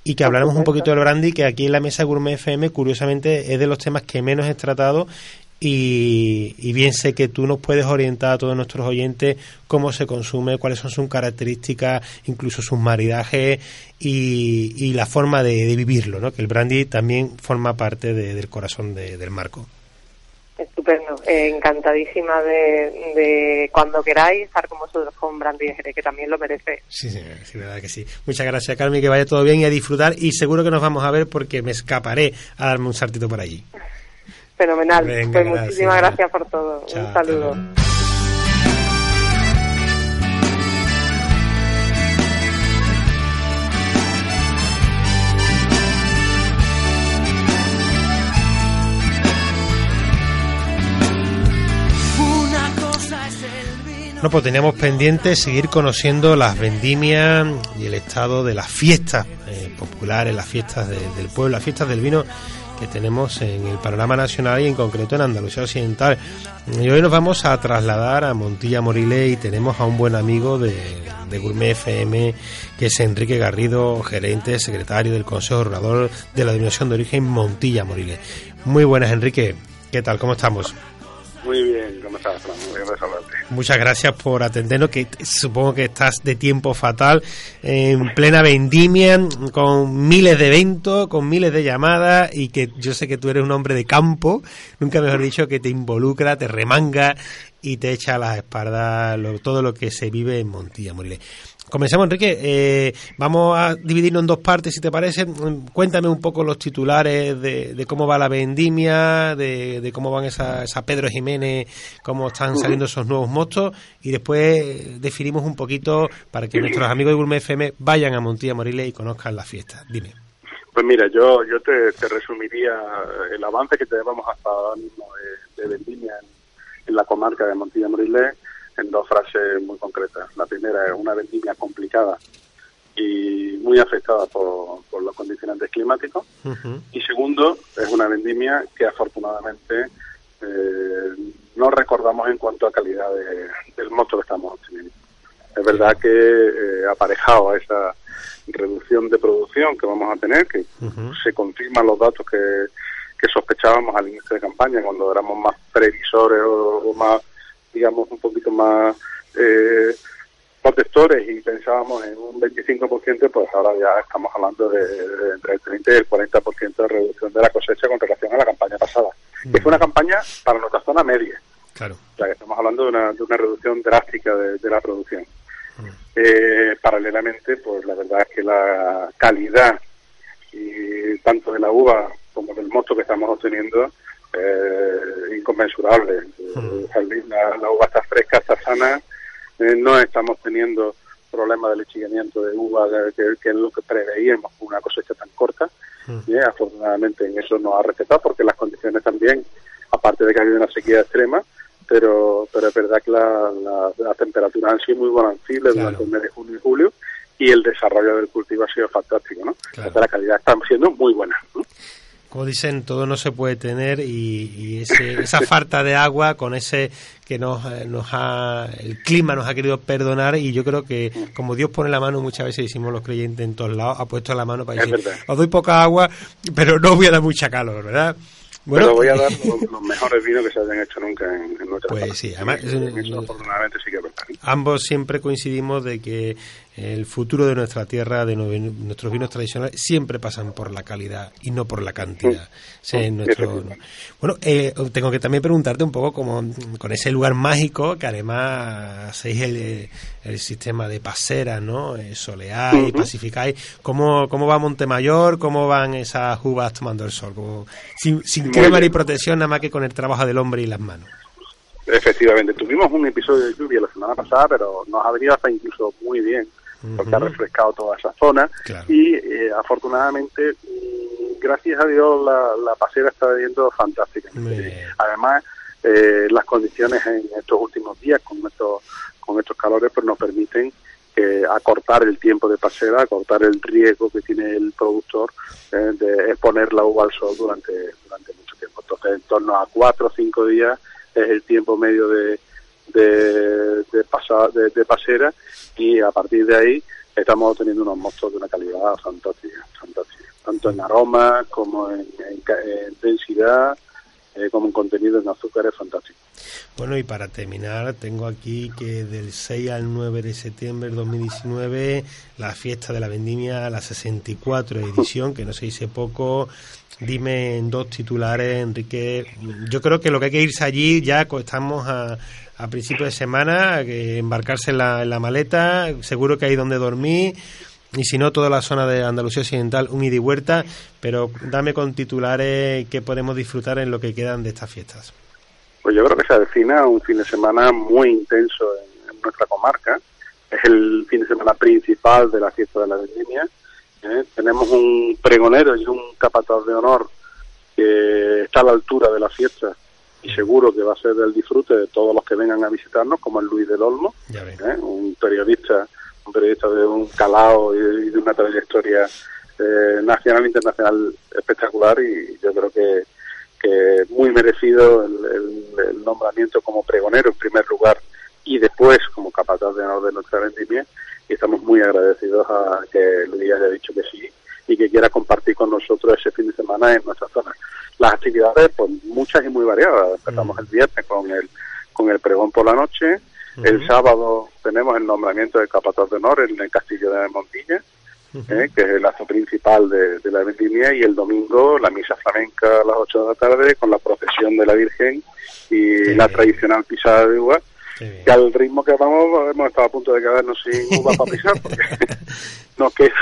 S2: y que habláramos un poquito del brandy, que aquí en la mesa Gourmet FM, curiosamente, es de los temas que menos he tratado y, bien sé que tú nos puedes orientar a todos nuestros oyentes cómo se consume, cuáles son sus características, incluso sus maridajes y, la forma de, vivirlo, ¿no? que el brandy también forma parte del corazón del marco.
S6: Estupendo, encantadísima de, cuando queráis estar con vosotros con Brandy que también lo merece.
S2: Sí, sí, sí, verdad que sí. Muchas gracias, Carmen, que vaya todo bien y a disfrutar. Y seguro que nos vamos a ver porque me escaparé a darme un saltito por allí.
S6: Fenomenal. pues muchísimas gracias por todo. Un saludo.
S2: No, pues teníamos pendiente seguir conociendo las vendimias y el estado de las fiestas eh, populares, las fiestas del pueblo, las fiestas del vino que tenemos en el panorama nacional y en concreto en Andalucía Occidental. Y hoy nos vamos a trasladar a Montilla Morile y tenemos a un buen amigo de, Gourmet FM, que es Enrique Garrido, gerente, secretario del Consejo Orador de la Denominación de Origen Montilla Morile. Muy buenas, Enrique. ¿Qué tal? ¿Cómo estamos?
S7: Muy bien, ¿cómo estás? Muy bien
S2: Muchas gracias por atendernos, que supongo que estás de tiempo fatal, en plena vendimia, con miles de eventos, con miles de llamadas, y que yo sé que tú eres un hombre de campo, nunca mejor dicho, que te involucra, te remanga y te echa las espaldas todo lo que se vive en Montilla, Moriles. Comenzamos, Enrique. Eh, vamos a dividirnos en dos partes, si te parece. Cuéntame un poco los titulares de, cómo va la vendimia, de, cómo van esa, esa, Pedro Jiménez, cómo están saliendo esos nuevos motos y después definimos un poquito para que nuestros amigos de Gourmet FM vayan a Montilla Moriles y conozcan la fiesta. Dime.
S7: Pues mira, yo yo te, resumiría el avance que tenemos hasta ahora mismo de, vendimia en, en, la comarca de Montilla Moriles en dos frases muy concretas. La primera es una vendimia complicada y muy afectada por, los condicionantes climáticos. Y segundo, es una vendimia que afortunadamente eh, no recordamos en cuanto a calidad del moto que estamos obteniendo. Es verdad que eh, aparejado a esa reducción de producción que vamos a tener, que se confirman los datos que, sospechábamos al inicio de campaña, cuando éramos más previsores o más digamos, un poquito más eh, protectores y pensábamos en un 25%, pues ahora ya estamos hablando de, entre el 30 y el 40% de reducción de la cosecha con relación a la campaña pasada. Mm. Es una campaña para nuestra zona media.
S2: Claro.
S7: O sea, que estamos hablando de una, de una reducción drástica de, la producción. Mm. Eh, paralelamente, pues la verdad es que la calidad y tanto de la uva como del mosto que estamos obteniendo eh, inconmensurable. La, uva está fresca, está sana, eh, no estamos teniendo problemas de lechillamiento de uva, que, es lo que preveíamos con una cosecha tan corta. y afortunadamente en eso nos ha respetado porque las condiciones también, aparte de que ha habido una sequía extrema, pero pero es verdad que la, la, temperatura han sido muy buenancibles durante el mes de junio y julio y el desarrollo del cultivo ha sido fantástico, ¿no? la calidad está siendo muy buena. ¿no?
S2: Como dicen, todo no se puede tener y, esa [laughs] falta de agua con ese que nos, eh, nos ha, el clima nos ha querido perdonar y yo creo que como Dios pone la mano, muchas veces decimos los creyentes en todos lados, ha puesto la mano para decir, os doy poca agua, pero no voy a dar mucha calor, ¿verdad?
S7: Bueno, voy a dar los, mejores vinos que se hayan hecho nunca en, nuestra
S2: Pues sí, además,
S7: afortunadamente sí que
S2: Ambos siempre coincidimos de que el futuro de nuestra tierra, de nuestros vinos tradicionales, siempre pasan por la calidad y no por la cantidad. nuestro, bueno, eh, tengo que también preguntarte un poco como con ese lugar mágico que además hacéis el, el sistema de paseras, ¿no? Eh, soleáis, pacificáis. ¿Cómo, ¿Cómo va Montemayor? ¿Cómo van esas uvas tomando el sol? sin sin crema ni protección, nada más que con el trabajo del hombre y las manos.
S7: Efectivamente, tuvimos un episodio de lluvia la semana pasada, pero nos ha venido hasta incluso muy bien porque ha refrescado toda esa zona. Y eh, afortunadamente gracias a Dios la, la pasera está viendo fantástica. Además eh, las condiciones en estos últimos días con estos con estos calores pues nos permiten eh, acortar el tiempo de pasera acortar el riesgo que tiene el productor de exponer la uva al sol durante durante mucho tiempo. Entonces en torno a cuatro o cinco días es el tiempo medio de de, de, de, pasera y a partir de ahí estamos obteniendo unos mostos de una calidad fantástica, fantástica. Tanto en aroma como en, densidad, eh, como en contenido en azúcar es fantástico.
S2: Bueno, y para terminar, tengo aquí que del 6 al 9 de septiembre de 2019, la fiesta de la vendimia, la 64 edición, que no se dice poco. Dime en dos titulares, Enrique. Yo creo que lo que hay que irse allí, ya estamos a, a principio de semana, que embarcarse en la, en la maleta, seguro que hay donde dormir, y si no, toda la zona de Andalucía Occidental, un ida y huerta, pero dame con titulares que podemos disfrutar en lo que quedan de estas fiestas.
S7: Pues yo creo que se avecina un fin de semana muy intenso en, nuestra comarca. Es el fin de semana principal de la fiesta de la vendimia. ¿eh? Tenemos un pregonero y un capataz de honor que está a la altura de la fiesta y seguro que va a ser del disfrute de todos los que vengan a visitarnos, como el Luis del Olmo, ¿eh? un periodista, un periodista de un calado y, de una trayectoria eh, nacional e internacional espectacular y yo creo que, que muy merecido el, nombramiento como pregonero en primer lugar y después como capataz de honor de nuestra vendimia y estamos muy agradecidos a que Luis haya dicho que sí y que quiera compartir con nosotros ese fin de semana en nuestra zona. Las actividades, pues muchas y muy variadas variada. Empezamos el viernes con el, con el pregón por la noche, el sábado tenemos el nombramiento del capataz de honor en el castillo de Montilla, eh, que es el acto principal de, la vendimia, y el domingo la misa flamenca a las 8 de la tarde con la procesión de la Virgen y la tradicional pisada de uva, que al ritmo que vamos hemos estado a punto de quedarnos sin [laughs] uva para pisar, porque [laughs] nos queda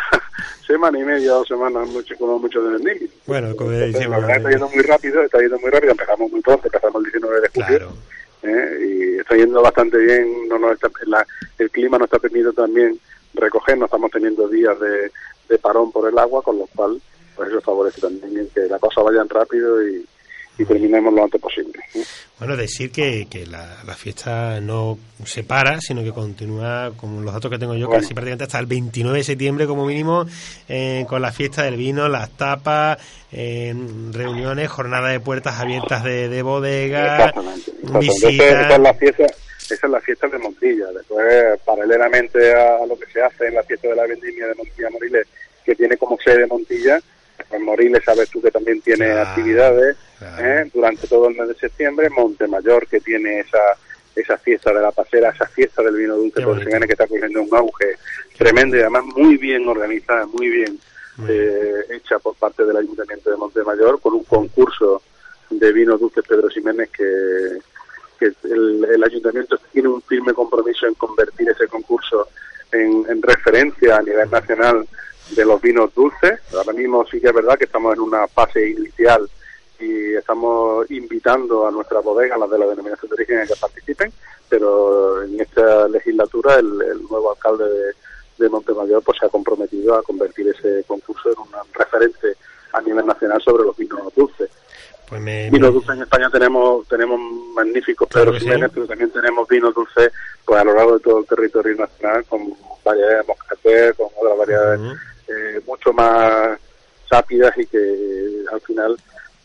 S7: semana y media, dos semanas, mucho, como mucho de vendimia.
S2: Bueno, como
S7: decimos, la verdad está yendo muy rápido, está yendo muy rápido, empezamos muy pronto, empezamos el 19 de julio. ¿Eh? y está yendo bastante bien, no nos está, el clima nos está permitiendo también recoger, no estamos teniendo días de, de parón por el agua, con lo cual pues eso favorece también que la cosa vayan rápido y, y terminemos lo antes posible.
S2: Bueno, decir que, que la, la, fiesta no se para, sino que continúa, con los datos que tengo yo, casi prácticamente hasta el 29 de septiembre como mínimo, eh, con la fiesta del vino, las tapas, eh, reuniones, jornadas de puertas abiertas de, de bodega, visitas...
S7: Esa es la fiesta esa es la fiesta de Montilla. Después, paralelamente a lo que se hace en la fiesta de la vendimia de Montilla Moriles, que tiene como sede Montilla, pues Moriles sabes tú que también tiene actividades ¿eh? durante todo el mes de septiembre, Montemayor que tiene esa esa fiesta de la pasera, esa fiesta del vino dulce por que está cogiendo un auge tremendo y además muy bien organizada, muy bien eh, hecha por parte del Ayuntamiento de Montemayor con un concurso de vino dulce Pedro Jiménez que, que el, ayuntamiento tiene un firme compromiso en convertir ese concurso en, en referencia a nivel nacional de los vinos dulces. Ahora mismo sí que es verdad que estamos en una fase inicial y estamos invitando a nuestras bodegas, las de la denominación de origen, a que participen, pero en esta legislatura el, nuevo alcalde de, de, Montemayor pues se ha comprometido a convertir ese concurso en un referente a nivel nacional sobre los vinos dulces.
S2: Pues me,
S7: vinos dulces en España tenemos tenemos magníficos Pedro Jiménez, pero también tenemos vinos dulces pues a lo largo de todo el territorio nacional con variedades de moscatel, con otras variedades eh, mucho más rápidas y que al final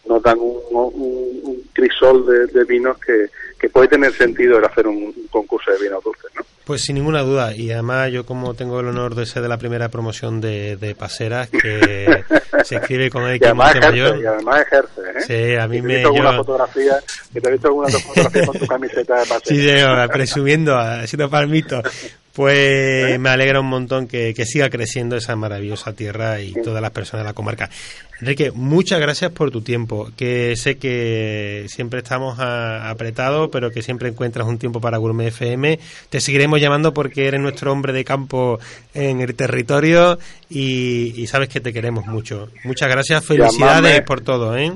S7: nos dan un, un, crisol de, vinos que, que, puede tener sentido el hacer un, concurso de vinos dulces, ¿no?
S2: Pues sin ninguna duda, y además yo como tengo el honor de ser de la primera promoción de, de Paseras, que [laughs] se escribe con el
S7: y además mayor. Y además ejerce, ¿eh?
S2: Sí, a mí me...
S7: He visto fotografía, que te he visto alguna fotografía con tu camiseta de [laughs] Paseras.
S2: Sí, presumiendo, haciendo palmito. Pues ¿Eh? me alegra un montón que, siga creciendo esa maravillosa tierra y todas las personas de la comarca. Enrique, muchas gracias por tu tiempo, que sé que siempre estamos apretados, pero que siempre encuentras un tiempo para Gourmet FM. Te seguiremos llamando porque eres nuestro hombre de campo en el territorio y, sabes que te queremos mucho. Muchas gracias, felicidades por todo. ¿eh?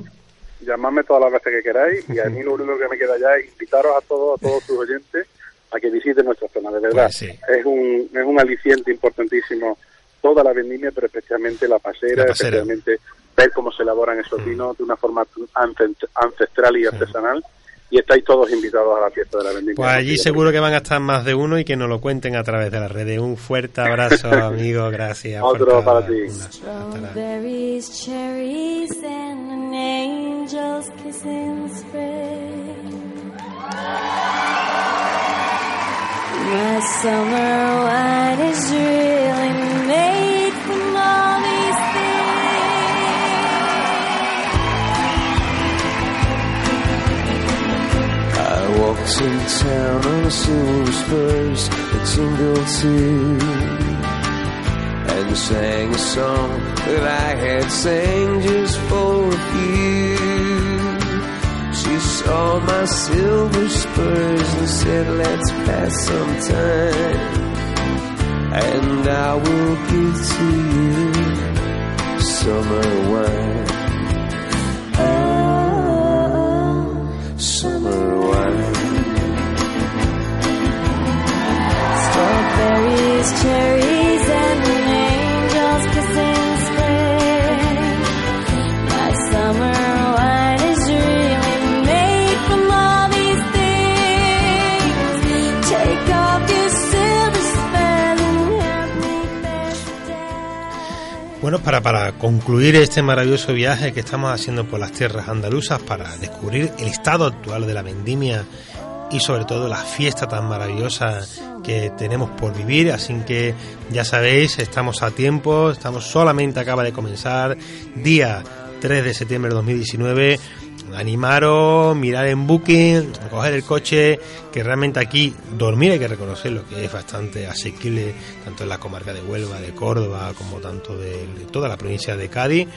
S7: Llamadme todas las veces que queráis y a mí lo único que me queda ya es invitaros a todos, a todos tus oyentes a que visiten nuestra zona, de verdad. Pues es, un, es un aliciente importantísimo toda la vendimia, pero especialmente la pasera, especialmente ver cómo se elaboran esos mm. vinos de una forma ancestral y artesanal. Y estáis todos invitados a la fiesta de la vendimia.
S2: Pues allí seguro que van a estar más de uno y que nos lo cuenten a través de las redes. Un fuerte abrazo, [laughs] amigo, gracias.
S7: Otro para ti.
S8: My summer wine is really made from all these things. I walked in town on silver spurs that tingled too, and sang a song that I had sang just for you. Saw my silver spurs and said, Let's pass some time. And I will give to you summer wine.
S2: Para, para concluir este maravilloso viaje que estamos haciendo por las tierras andaluzas para descubrir el estado actual de la vendimia y sobre todo la fiesta tan maravillosa que tenemos por vivir, así que ya sabéis, estamos a tiempo, estamos solamente acaba de comenzar, día 3 de septiembre de 2019 animaros, mirar en Booking, coger el coche, que realmente aquí dormir hay que reconocerlo, que es bastante asequible, tanto en la comarca de Huelva, de Córdoba, como tanto de, de toda la provincia de Cádiz.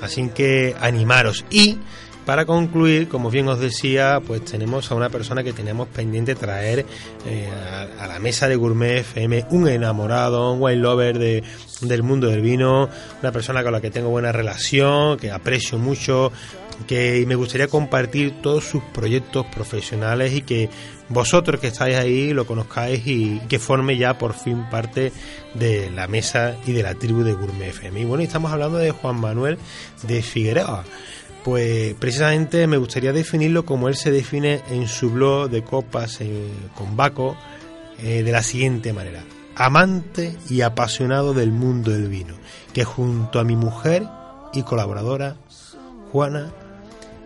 S2: Así que animaros. Y para concluir, como bien os decía, pues tenemos a una persona que tenemos pendiente traer eh, a, a la mesa de Gourmet FM, un enamorado, un wine lover de, del mundo del vino, una persona con la que tengo buena relación, que aprecio mucho, que me gustaría compartir todos sus proyectos profesionales y que vosotros que estáis ahí lo conozcáis y que forme ya por fin parte de la mesa y de la tribu de Gourmet FM. Y bueno, estamos hablando de Juan Manuel de Figueroa. Pues precisamente me gustaría definirlo como él se define en su blog de copas eh, con Baco eh, de la siguiente manera. Amante y apasionado del mundo del vino, que junto a mi mujer y colaboradora, Juana,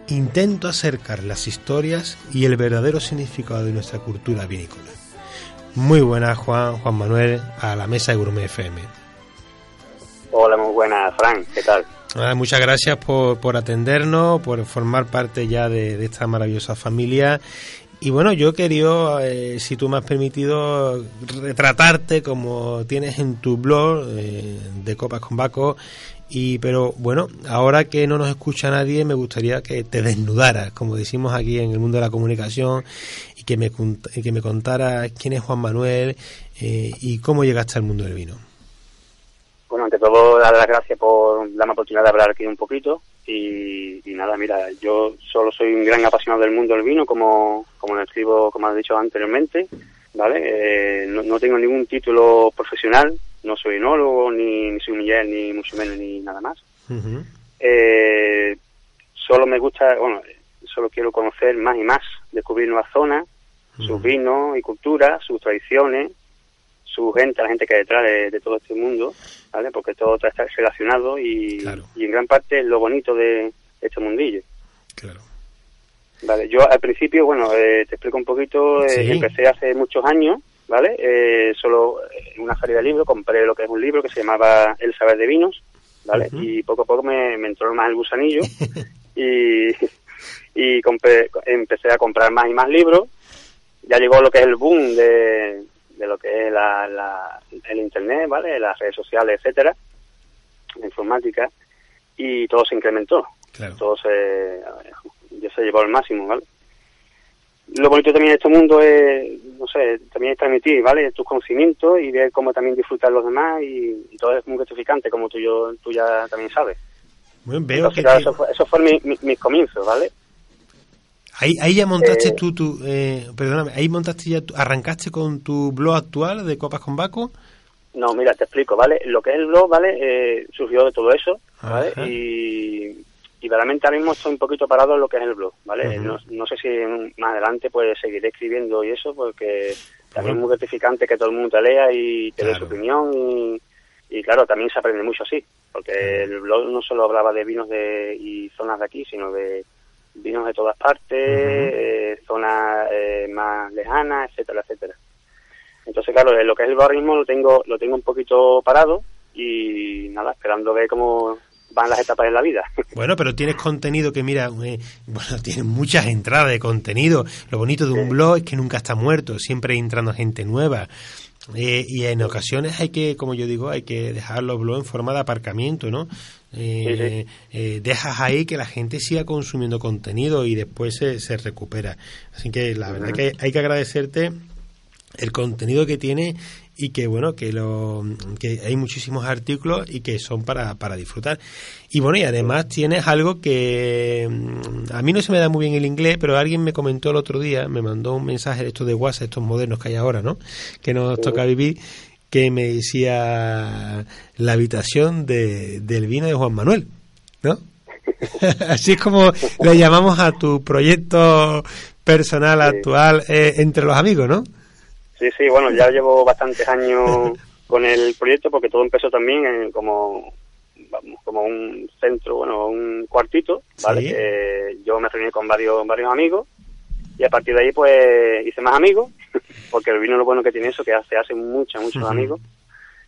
S2: intento acercar las historias y el verdadero significado de nuestra cultura vinícola. Muy buenas, Juan, Juan Manuel, a la mesa de Gourmet FM.
S9: Hola, muy buenas, Frank, ¿qué tal?
S2: Muchas gracias por, por, atendernos, por formar parte ya de, de, esta maravillosa familia. Y bueno, yo quería, eh, si tú me has permitido, retratarte como tienes en tu blog eh, de Copas con Baco. Y, pero bueno, ahora que no nos escucha nadie, me gustaría que te desnudaras, como decimos aquí en el mundo de la comunicación, y que me, que me contaras quién es Juan Manuel eh, y cómo llegaste al mundo del vino.
S9: Ante todo, dar las gracias por darme la oportunidad de hablar aquí un poquito. Y, y, nada, mira, yo solo soy un gran apasionado del mundo del vino, como, como lo escribo, como has dicho anteriormente, ¿vale? Eh, no, no, tengo ningún título profesional, no soy enólogo, ni, ni soy Miguel, ni mucho menos, ni nada más. Uh -huh. eh, solo me gusta, bueno, solo quiero conocer más y más, descubrir nuevas zonas, uh -huh. sus vinos y culturas, sus tradiciones, su gente, la gente que hay detrás de, de, todo este mundo, ¿vale? Porque todo está relacionado y, claro. y en gran parte es lo bonito de este mundillo.
S2: Claro.
S9: Vale, yo al principio, bueno, eh, te explico un poquito, eh, sí. empecé hace muchos años, ¿vale? Eh, solo en una feria de libros compré lo que es un libro que se llamaba El saber de vinos, ¿vale? Uh -huh. Y poco a poco me, me, entró más el gusanillo [laughs] y, y compré, empecé a comprar más y más libros. Ya llegó lo que es el boom de, de lo que es la, la, el internet, ¿vale? Las redes sociales, etcétera, la informática, y todo se incrementó.
S2: Claro.
S9: Todo se, ya se llevó al máximo, ¿vale? Lo bonito también de este mundo es, no sé, también es transmitir, ¿vale? Tus conocimientos y ver cómo también disfrutar los demás y, y todo es muy gratificante, como tú, yo, tú ya también sabes.
S2: Bueno, veo
S9: Entonces,
S2: que...
S9: Claro, eso fue, eso fue mi, mi, mis comienzos, ¿vale?
S2: Ahí, ahí ya montaste
S9: eh,
S2: tú, tu, eh, perdóname, ahí montaste ya, arrancaste con tu blog actual de Copas con Baco.
S9: No, mira, te explico, ¿vale? Lo que es el blog, ¿vale? Eh, surgió de todo eso, ¿vale? Y, y realmente ahora mismo estoy un poquito parado en lo que es el blog, ¿vale? No, no, sé si más adelante pues seguiré escribiendo y eso, porque también es muy gratificante que todo el mundo te lea y te claro. dé su opinión y, y, claro, también se aprende mucho así, porque el blog no solo hablaba de vinos de y zonas de aquí, sino de vinos de todas partes, uh -huh. eh, zonas eh, más lejanas, etcétera, etcétera. Entonces, claro, lo que es el barrismo lo tengo, lo tengo un poquito parado y nada, esperando ver cómo van las etapas de la vida. [laughs]
S2: Bueno, pero tienes contenido que, mira, eh, bueno, [laughs] tienes muchas entradas de contenido. Lo bonito de un sí. blog es que nunca está muerto, siempre entrando gente nueva. Eh, y en ocasiones hay que, como yo digo, hay que dejar los blogs en forma de aparcamiento, ¿no? Eh. Eh, dejas ahí que la gente siga consumiendo contenido y después se, se recupera. Así que la verdad que hay que agradecerte el contenido que tiene y que bueno que lo que hay muchísimos artículos y que son para, para disfrutar. Y bueno y además tienes algo que mm, a mí no se me da muy bien el inglés pero alguien me comentó el otro día me mandó un mensaje de estos de WhatsApp estos modernos que hay ahora no que nos toca vivir que me decía la habitación de, del vino de Juan Manuel no [laughs] así es como le llamamos a tu proyecto personal actual eh, entre los amigos no
S9: Sí, sí, bueno, ya llevo bastantes años [laughs] con el proyecto porque todo empezó también en como como un centro, bueno, un cuartito, ¿vale? ¿Sí? Que yo me reuní con varios varios amigos y a partir de ahí pues hice más amigos, [laughs] porque el vino lo bueno que tiene eso, que hace, hace muchos, muchos uh -huh. amigos,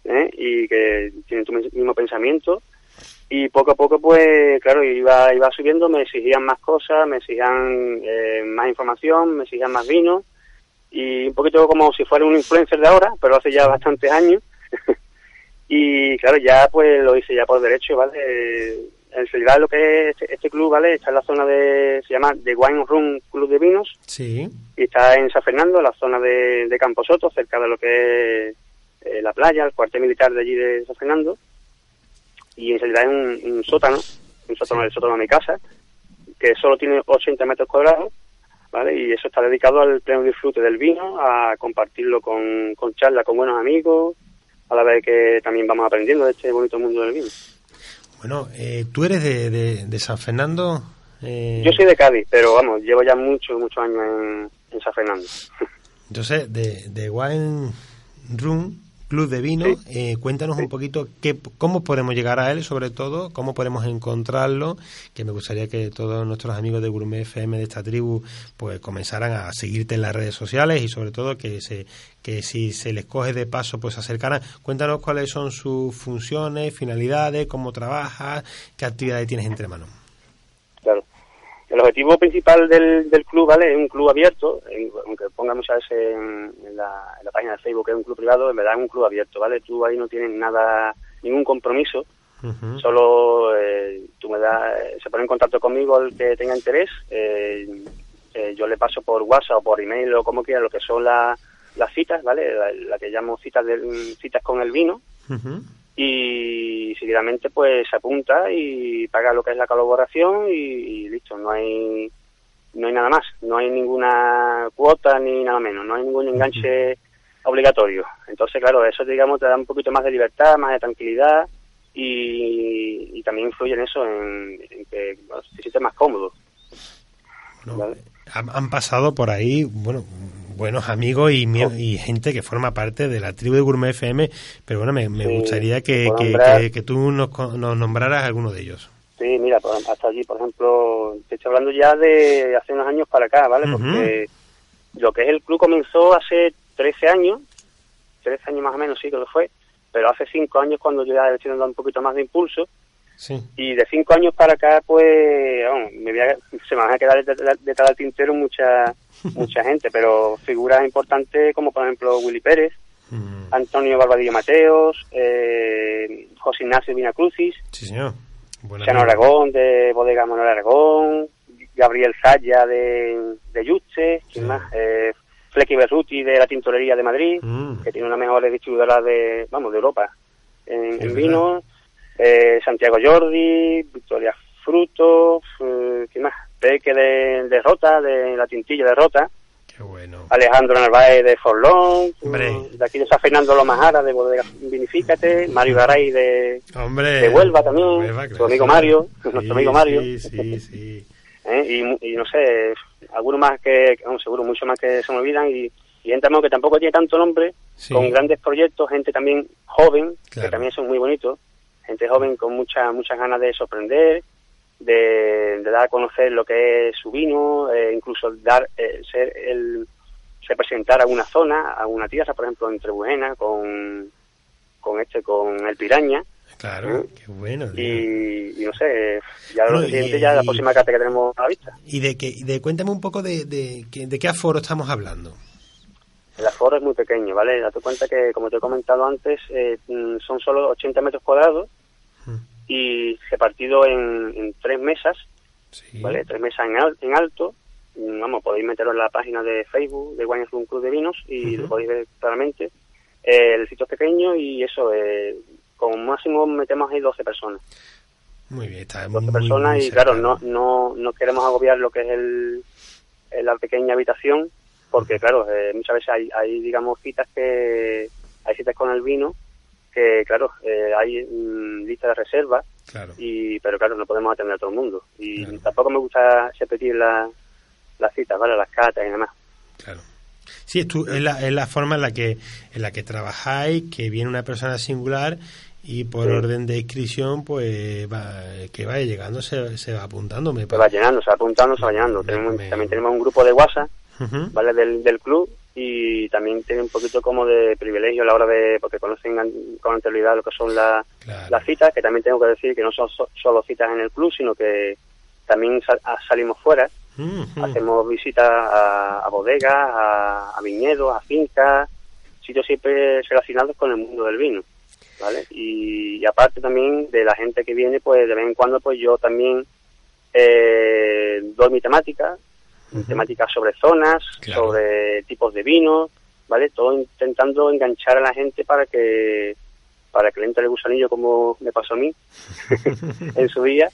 S9: ¿eh? y que tienen tu mismo pensamiento Y poco a poco, pues, claro, iba, iba subiendo, me exigían más cosas, me exigían eh, más información, me exigían más vino, y un poquito como si fuera un influencer de ahora, pero hace ya bastantes años. [laughs] y claro, ya pues lo hice ya por derecho, ¿vale? En realidad lo que es este, este club, ¿vale? Está en la zona de, se llama The Wine Room Club de Vinos.
S2: Sí.
S9: Y está en San Fernando, la zona de, de Camposoto, cerca de lo que es eh, la playa, el cuartel militar de allí de San Fernando. Y en realidad es un, un sótano, un sótano del sótano de mi casa, que solo tiene 80 metros cuadrados, ¿vale? Y eso está dedicado al pleno disfrute del vino, a compartirlo con, con charlas con buenos amigos, a la vez que también vamos aprendiendo de este bonito mundo del vino.
S2: Bueno, eh, ¿tú eres de, de, de San Fernando? Eh,
S9: Yo soy de Cádiz, pero vamos, llevo ya muchos, muchos años en, en San Fernando. [laughs]
S2: Entonces, de, de Wine Room, Club de Vino, eh, cuéntanos un poquito qué, cómo podemos llegar a él, sobre todo, cómo podemos encontrarlo, que me gustaría que todos nuestros amigos de Gourmet FM de esta tribu pues comenzaran a seguirte en las redes sociales y sobre todo que se que si se les coge de paso pues se acercaran. Cuéntanos cuáles son sus funciones, finalidades, cómo trabajas, qué actividades tienes entre manos.
S9: El objetivo principal del, del club, ¿vale? Es un club abierto, en- aunque ponga muchas veces en, en la, en la página de Facebook que es un club privado, en verdad es un club abierto, ¿vale? Tú ahí no tienes nada, ningún compromiso, solo eh, tú me das, eh, se pone en contacto conmigo el que tenga interés, eh, eh, yo le paso por WhatsApp o por email o como quiera lo que son la- las citas, ¿vale? La, la que llamo citas, de, citas con el vino, y seguidamente pues se apunta y paga lo que es la colaboración y, y listo, no hay no hay nada más, no hay ninguna cuota ni nada menos, no hay ningún enganche obligatorio. Entonces, claro, eso digamos te da un poquito más de libertad, más de tranquilidad y, y también influye en eso, en, en que bueno, te sientes más cómodo. ¿vale?
S2: Han, han pasado por ahí, bueno, buenos amigos y, mie- y gente que forma parte de la tribu de Gourmet FM, pero bueno, me, me
S9: Sí,
S2: gustaría que, que, que- que tú nos, nombraras alguno de ellos.
S9: Sí, mira, por- hasta allí, por ejemplo, te estoy hablando ya de hace unos años para acá, ¿vale? Porque lo que es el club comenzó hace 13 años, 13 años más o menos, sí, creo que fue, pero hace 5 años cuando yo ya le estoy dando un poquito más de impulso,
S2: Sí.
S9: y de 5 años para acá, pues, me voy a- se me van a quedar detrás detrás del tintero mucha, [laughs] mucha gente, pero figuras importantes como, por ejemplo, Willy Pérez, Antonio Barbadillo Mateos, eh, José Ignacio Vinacrucis,
S2: Sí, señor.
S9: Chano. Aragón de Bodega Manuel Aragón, Gabriel Zaya de, de Yuste, ¿quién más? Eh, Flecky Berruti de la Tintorería de Madrid,
S2: Mm.
S9: que tiene una mejores distribuidoras de, vamos, de Europa en, en
S2: verdad.
S9: Eh, Santiago Jordi, Victoria Frutos, eh, ¿quién más? Peque de, de Rota, de la Tintilla de Rota,
S2: Qué bueno.
S9: Alejandro Narváez de Forlón,
S2: Hombre.
S9: de aquí de San Fernando Lomajara de Bodega Vinifícate, Mario Garay de,
S2: Hombre.
S9: de Huelva también,
S2: Huelva,
S9: tu
S2: claro.
S9: amigo Mario, [laughs]
S2: Sí,
S9: nuestro amigo Mario.
S2: Sí, sí, sí. [laughs]
S9: ¿eh? y, no sé, algunos más que, seguro, mucho más que se me olvidan y, y gente que tampoco tiene tanto nombre,
S2: Sí.
S9: con grandes proyectos, gente también joven,
S2: Claro.
S9: que también son muy bonitos, gente joven con muchas muchas ganas de sorprender, de, de dar a conocer lo que es su vino, eh, incluso dar eh, ser el representar a una zona, a una tierra, por ejemplo, en Trebujena, con, con este, con el Piraña,
S2: Claro, qué bueno.
S9: y, y no sé, ya lo
S2: Bueno, y-
S9: siguiente, ya la
S2: y-
S9: próxima carta que tenemos a la vista.
S2: Y de que, de cuéntame un poco de, de, que- de qué aforo estamos hablando.
S9: El aforo es muy pequeño, ¿vale? Date cuenta que, como te he comentado antes, eh, mm, son solo 80 metros cuadrados y repartido en, en tres mesas, ¿vale? Tres mesas en, al- en alto. Vamos, podéis meterlo en la página de Facebook de Wine Room Club de Vinos y lo podéis ver claramente. Eh, el sitio es pequeño y eso, eh, como máximo metemos ahí 12 personas.
S2: Muy bien, está
S9: 12
S2: muy,
S9: personas
S2: muy
S9: y claro, no, no, no queremos agobiar lo que es el, el- la pequeña habitación porque claro, eh, muchas veces hay, hay digamos citas que hay citas con el vino que claro, eh, hay mm, lista de reserva
S2: Claro.
S9: y pero claro, no podemos atender a todo el mundo y tampoco me gusta repetir la- las citas, ¿vale? Las catas y demás.
S2: Claro. Sí, es, tu- es, la, es la forma en la que en la que trabajáis, que viene una persona singular y por
S9: Sí.
S2: orden de inscripción, pues va, que vaya llegando se, se va apuntando. Me
S9: Se va llenando, se va apuntando, se va llenando. Tenemos, también tenemos un grupo de WhatsApp. ¿vale? Del, del club y también tienen un poquito como de privilegio a la hora de, porque conocen con anterioridad lo que son la- las citas, que también tengo que decir que no son so- solo citas en el club, sino que también sal- salimos fuera, hacemos visitas a, a bodegas, a, a viñedos, a fincas, sitios siempre relacionados con el mundo del vino, ¿vale? Y, y aparte también de la gente que viene, pues de vez en cuando, pues yo también eh, doy mi temática, mi temática sobre zonas, sobre tipos de vinos, ¿vale? Todo intentando enganchar a la gente para que para que le entre el gusanillo como me pasó a mí [laughs] en su día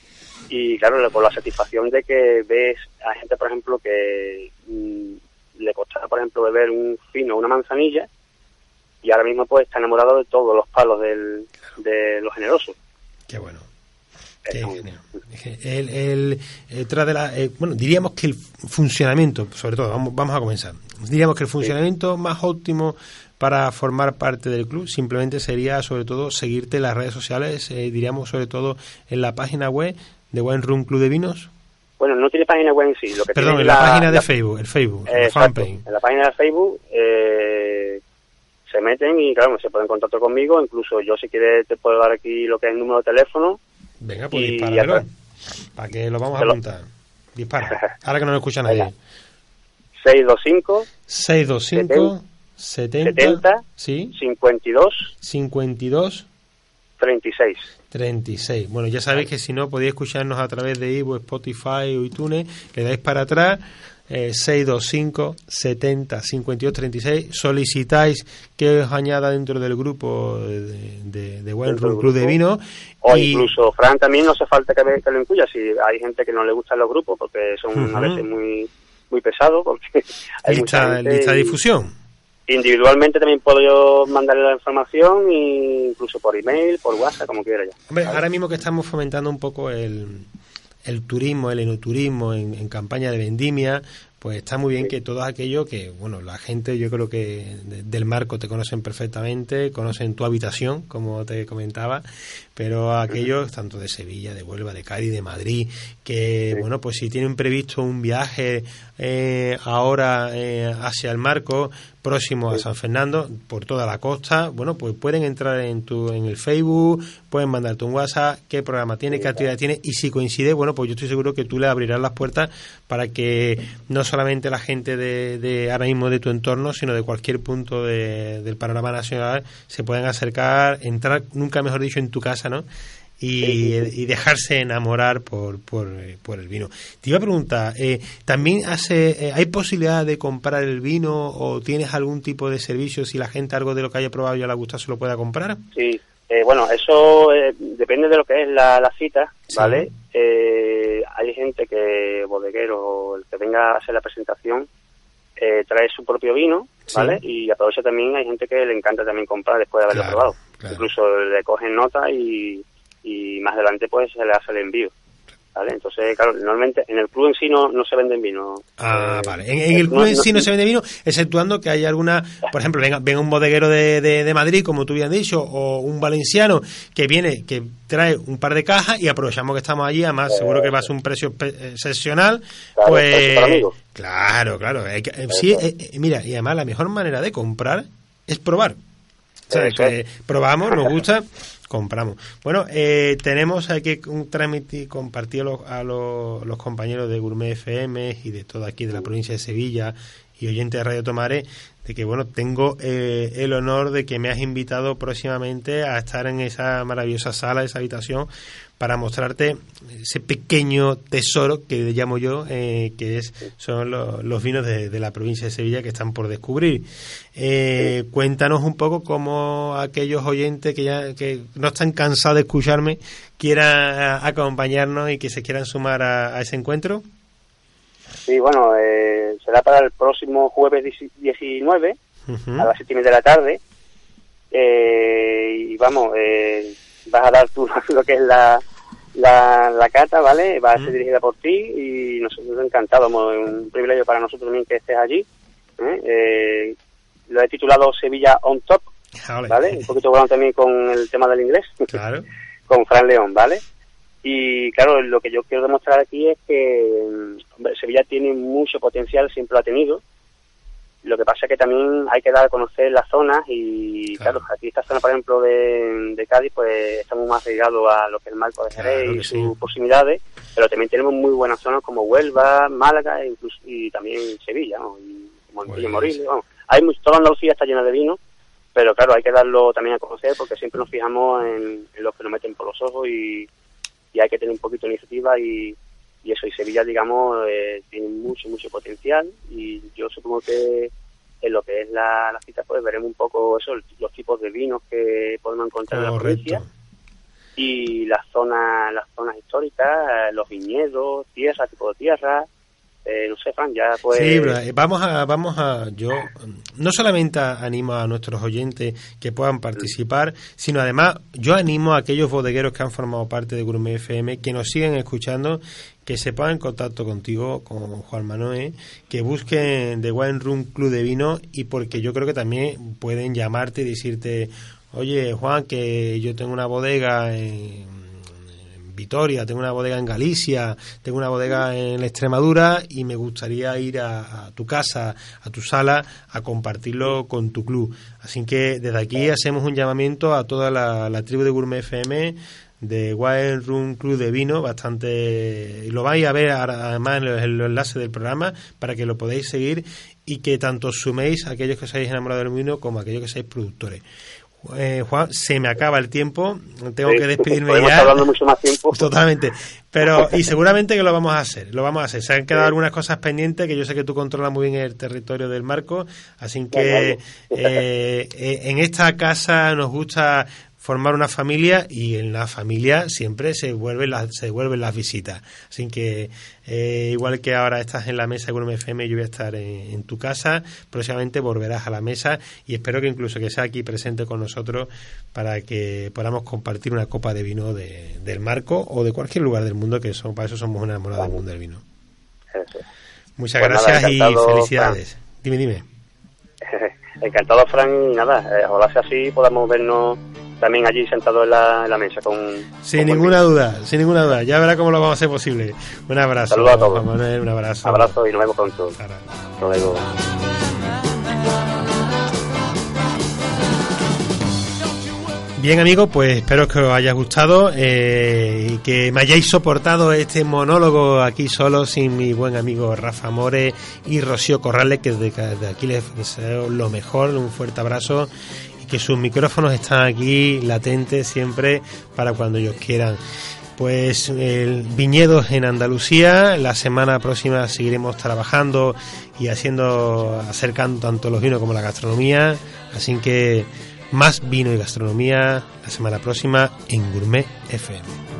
S9: y claro por la satisfacción de que ves a gente por ejemplo que mm, le costaba por ejemplo beber un fino una manzanilla y ahora mismo pues está enamorado de todos los palos del, de los generosos
S2: Qué bueno. Genial. El, el, eh, tras de la, eh, bueno, diríamos que el funcionamiento, sobre todo, vamos, vamos a comenzar. Diríamos que el funcionamiento más óptimo para formar parte del club simplemente sería, sobre todo, seguirte en las redes sociales, eh, diríamos, sobre todo, en la página web de Wine Room Club de Vinos.
S9: bueno no tiene página web en sí lo que
S2: Perdón,
S9: tiene
S2: en la, página de
S9: la-
S2: Facebook, el Facebook, la
S9: Exacto.
S2: fanpage.
S9: En la página de Facebook eh, se meten y claro, se ponen en contacto conmigo. Incluso yo si quieres te puedo dar aquí lo que es el número de teléfono.
S2: Venga, pues
S9: ya
S2: para que lo vamos a apuntar. Dispara, [laughs] ahora que no lo escucha nadie.
S9: 625
S2: 625 70,
S9: 70,
S2: sí,
S9: 52
S2: 52
S9: 36.
S2: 36. Bueno, ya sabéis que si no podéis escucharnos a través de Ivo, Spotify o iTunes, le dais para atrás eh, 625 70 52 36. Solicitáis que os añada dentro del grupo de, de, de Wine Room Club de. Vino.
S9: O
S2: y-
S9: incluso, Fran, también no hace falta que, que lo incluya. Si hay gente que no le gustan los grupos porque son a veces muy muy pesados, porque [laughs] hay
S2: lista, lista de difusión.
S9: Individualmente también puedo yo mandarle la información, e incluso por email, por WhatsApp, como quiera ya.
S2: Hombre, ahora mismo que estamos fomentando un poco el, el turismo, el enoturismo en, en campaña de vendimia, pues está muy bien que todos aquellos que, bueno, la gente yo creo que de- del marco te conocen perfectamente, conocen tu habitación, como te comentaba, pero aquellos, tanto de Sevilla, de Huelva, de Cádiz, de Madrid, que, bueno, pues si tienen previsto un viaje eh, ahora eh, hacia el marco, próximo a San Fernando, por toda la costa, bueno, pues pueden entrar en tu en el Facebook, pueden mandarte un WhatsApp, qué programa tiene, qué actividad tiene, y si coincide, bueno, pues yo estoy seguro que tú le abrirás las puertas para que no solamente la gente de, de ahora mismo de tu entorno, sino de cualquier punto de- del panorama nacional se puedan acercar, entrar, nunca mejor dicho, en tu casa, ¿no? Y, y dejarse enamorar por, por, eh, por el vino. Te iba a preguntar, eh, ¿también hace, eh, hay posibilidad de comprar el vino o tienes algún tipo de servicio si la gente algo de lo que haya probado ya le gusta se lo pueda comprar?
S9: Sí, eh, bueno, eso eh, depende de lo que es la, la cita, ¿vale? Eh, hay gente que, bodeguero, el que venga a hacer la presentación, eh, trae su propio vino,
S2: Sí.
S9: ¿vale? Y aprovecha también, hay gente que le encanta también comprar después de haberlo
S2: Claro,
S9: probado.
S2: Claro.
S9: Incluso le cogen nota y, y más adelante pues se le hace el envío. ¿Vale? Entonces, claro, normalmente en el club en sí no, no se venden vino.
S2: Ah,
S9: Eh,
S2: vale. En, en el club en sí no se vende vino, exceptuando que hay alguna, por ejemplo, venga, venga un bodeguero de, de, de Madrid, como tú bien has dicho, o un valenciano que viene, que trae un par de cajas y aprovechamos que estamos allí, además seguro que va a ser un precio excepcional,
S9: Claro,
S2: pues...
S9: precio para amigos.
S2: Claro, claro. hay que- eh, sí, eh, eh, mira, y además la mejor manera de comprar es probar. O sea,
S9: Eso
S2: que probamos, nos [laughs] gusta, compramos. Bueno, eh, tenemos aquí un transmitir, compartir a, los, a los, los compañeros de Gourmet FM y de todo aquí de la provincia de Sevilla y oyentes de Radio Tomare de que bueno tengo eh, el honor de que me has invitado próximamente a estar en esa maravillosa sala, esa habitación para mostrarte ese pequeño tesoro que llamo yo, eh, que es son lo- los vinos de, de la provincia de Sevilla que están por descubrir. Eh, Cuéntanos un poco cómo aquellos oyentes que ya que no están cansados de escucharme quieran acompañarnos y que se quieran sumar a, a ese encuentro.
S9: Sí, bueno, eh, será para el próximo jueves 19
S2: Ujú.
S9: a las siete y media de la tarde. Eh, y vamos, eh, vas a dar tú [laughs] lo que es la, la, la cata, ¿vale? Va a ser dirigida por ti y nosotros encantados, es un privilegio para nosotros también que estés allí. ¿eh? Eh, lo he titulado Sevilla on Top,
S2: Ah.
S9: ¿vale? Un poquito bueno también con el tema del inglés, [laughs]
S2: Claro.
S9: con Fran León, ¿vale? Y claro, lo que yo quiero demostrar aquí es que mm, hombre, Sevilla tiene mucho potencial, siempre lo ha tenido, Lo que pasa es que también hay que dar a conocer las zonas y, claro, aquí esta zona, por ejemplo, de, de Cádiz, pues estamos más ligados a lo que es el marco de Jerez y sus proximidades, pero también tenemos muy buenas zonas como Huelva, Málaga e incluso, y también Sevilla, ¿no? y Montilla, Moriles, vamos. Hay mucho, toda Andalucía está llena de vino, pero claro, hay que darlo también a conocer porque siempre nos fijamos en, en los que nos meten por los ojos y, y hay que tener un poquito de iniciativa y, y eso, y Sevilla, digamos, eh, tiene mucho, mucho potencial y yo supongo que en lo que es la, la cita, pues veremos un poco eso, los tipos de vinos que podemos encontrar en la provincia y las zonas, las zonas históricas, los viñedos, tierra, tipo de tierra, eh, no sé, Fran, ya pues...
S2: Sí, eh, vamos a, vamos a, yo no solamente animo a nuestros oyentes que puedan participar, sino además yo animo a aquellos bodegueros que han formado parte de Gourmet FM, que nos siguen escuchando, que se pongan en contacto contigo, con Juan Manuel, que busquen The Wine Room Club de Vino y porque yo creo que también pueden llamarte y decirte, oye Juan, que yo tengo una bodega en Vitoria, tengo una bodega en Galicia, tengo una bodega en Extremadura y me gustaría ir a, tu casa, a tu sala, a compartirlo con tu club. Así que desde aquí hacemos un llamamiento a toda la, tribu de Gourmet FM de Wild Room Club de Vino, bastante... Lo vais a ver además en el enlace del programa para que lo podáis seguir y que tanto suméis a aquellos que os hayáis enamorado del vino como a aquellos que seáis productores. Eh, Juan, se me acaba el tiempo, tengo que despedirme ya.
S9: hablando mucho más tiempo.
S2: Totalmente. Pero, y seguramente que lo vamos a hacer, lo vamos a hacer. Se han quedado algunas cosas pendientes que yo sé que tú controlas muy bien el territorio del marco, así que eh, eh, en esta casa nos gusta formar una familia y en la familia siempre se vuelven las, se vuelven las visitas. Así que eh, igual que ahora estás en la mesa con FM, yo voy a estar en, tu casa. Próximamente volverás a la mesa y espero que incluso que sea aquí presente con nosotros para que podamos compartir una copa de vino de, del marco o de cualquier lugar del mundo que son, para eso somos enamorados del mundo del vino. Muchas
S9: Pues nada,
S2: gracias y felicidades. Dime, dime. [laughs]
S9: Encantado, Fran, y nada, eh, ojalá sea así podamos vernos también allí sentados en la, en la mesa con...
S2: Sin ninguna duda, sin ninguna duda. Ya verá cómo lo vamos a hacer posible. Un abrazo.
S9: Saludos a todos.
S2: Juan Manuel, un abrazo.
S9: Abrazo y nos vemos pronto. Hasta luego.
S2: Bien amigos, pues espero que os haya gustado eh, y que me hayáis soportado este monólogo aquí solo sin mi buen amigo Rafa More y Rocío Corrales, que desde aquí les deseo lo mejor, un fuerte abrazo que sus micrófonos están aquí latentes siempre para cuando ellos quieran. Pues el viñedos en Andalucía, la semana próxima seguiremos trabajando y haciendo, acercando tanto los vinos como la gastronomía, así que más vino y gastronomía la semana próxima en Gourmet FM.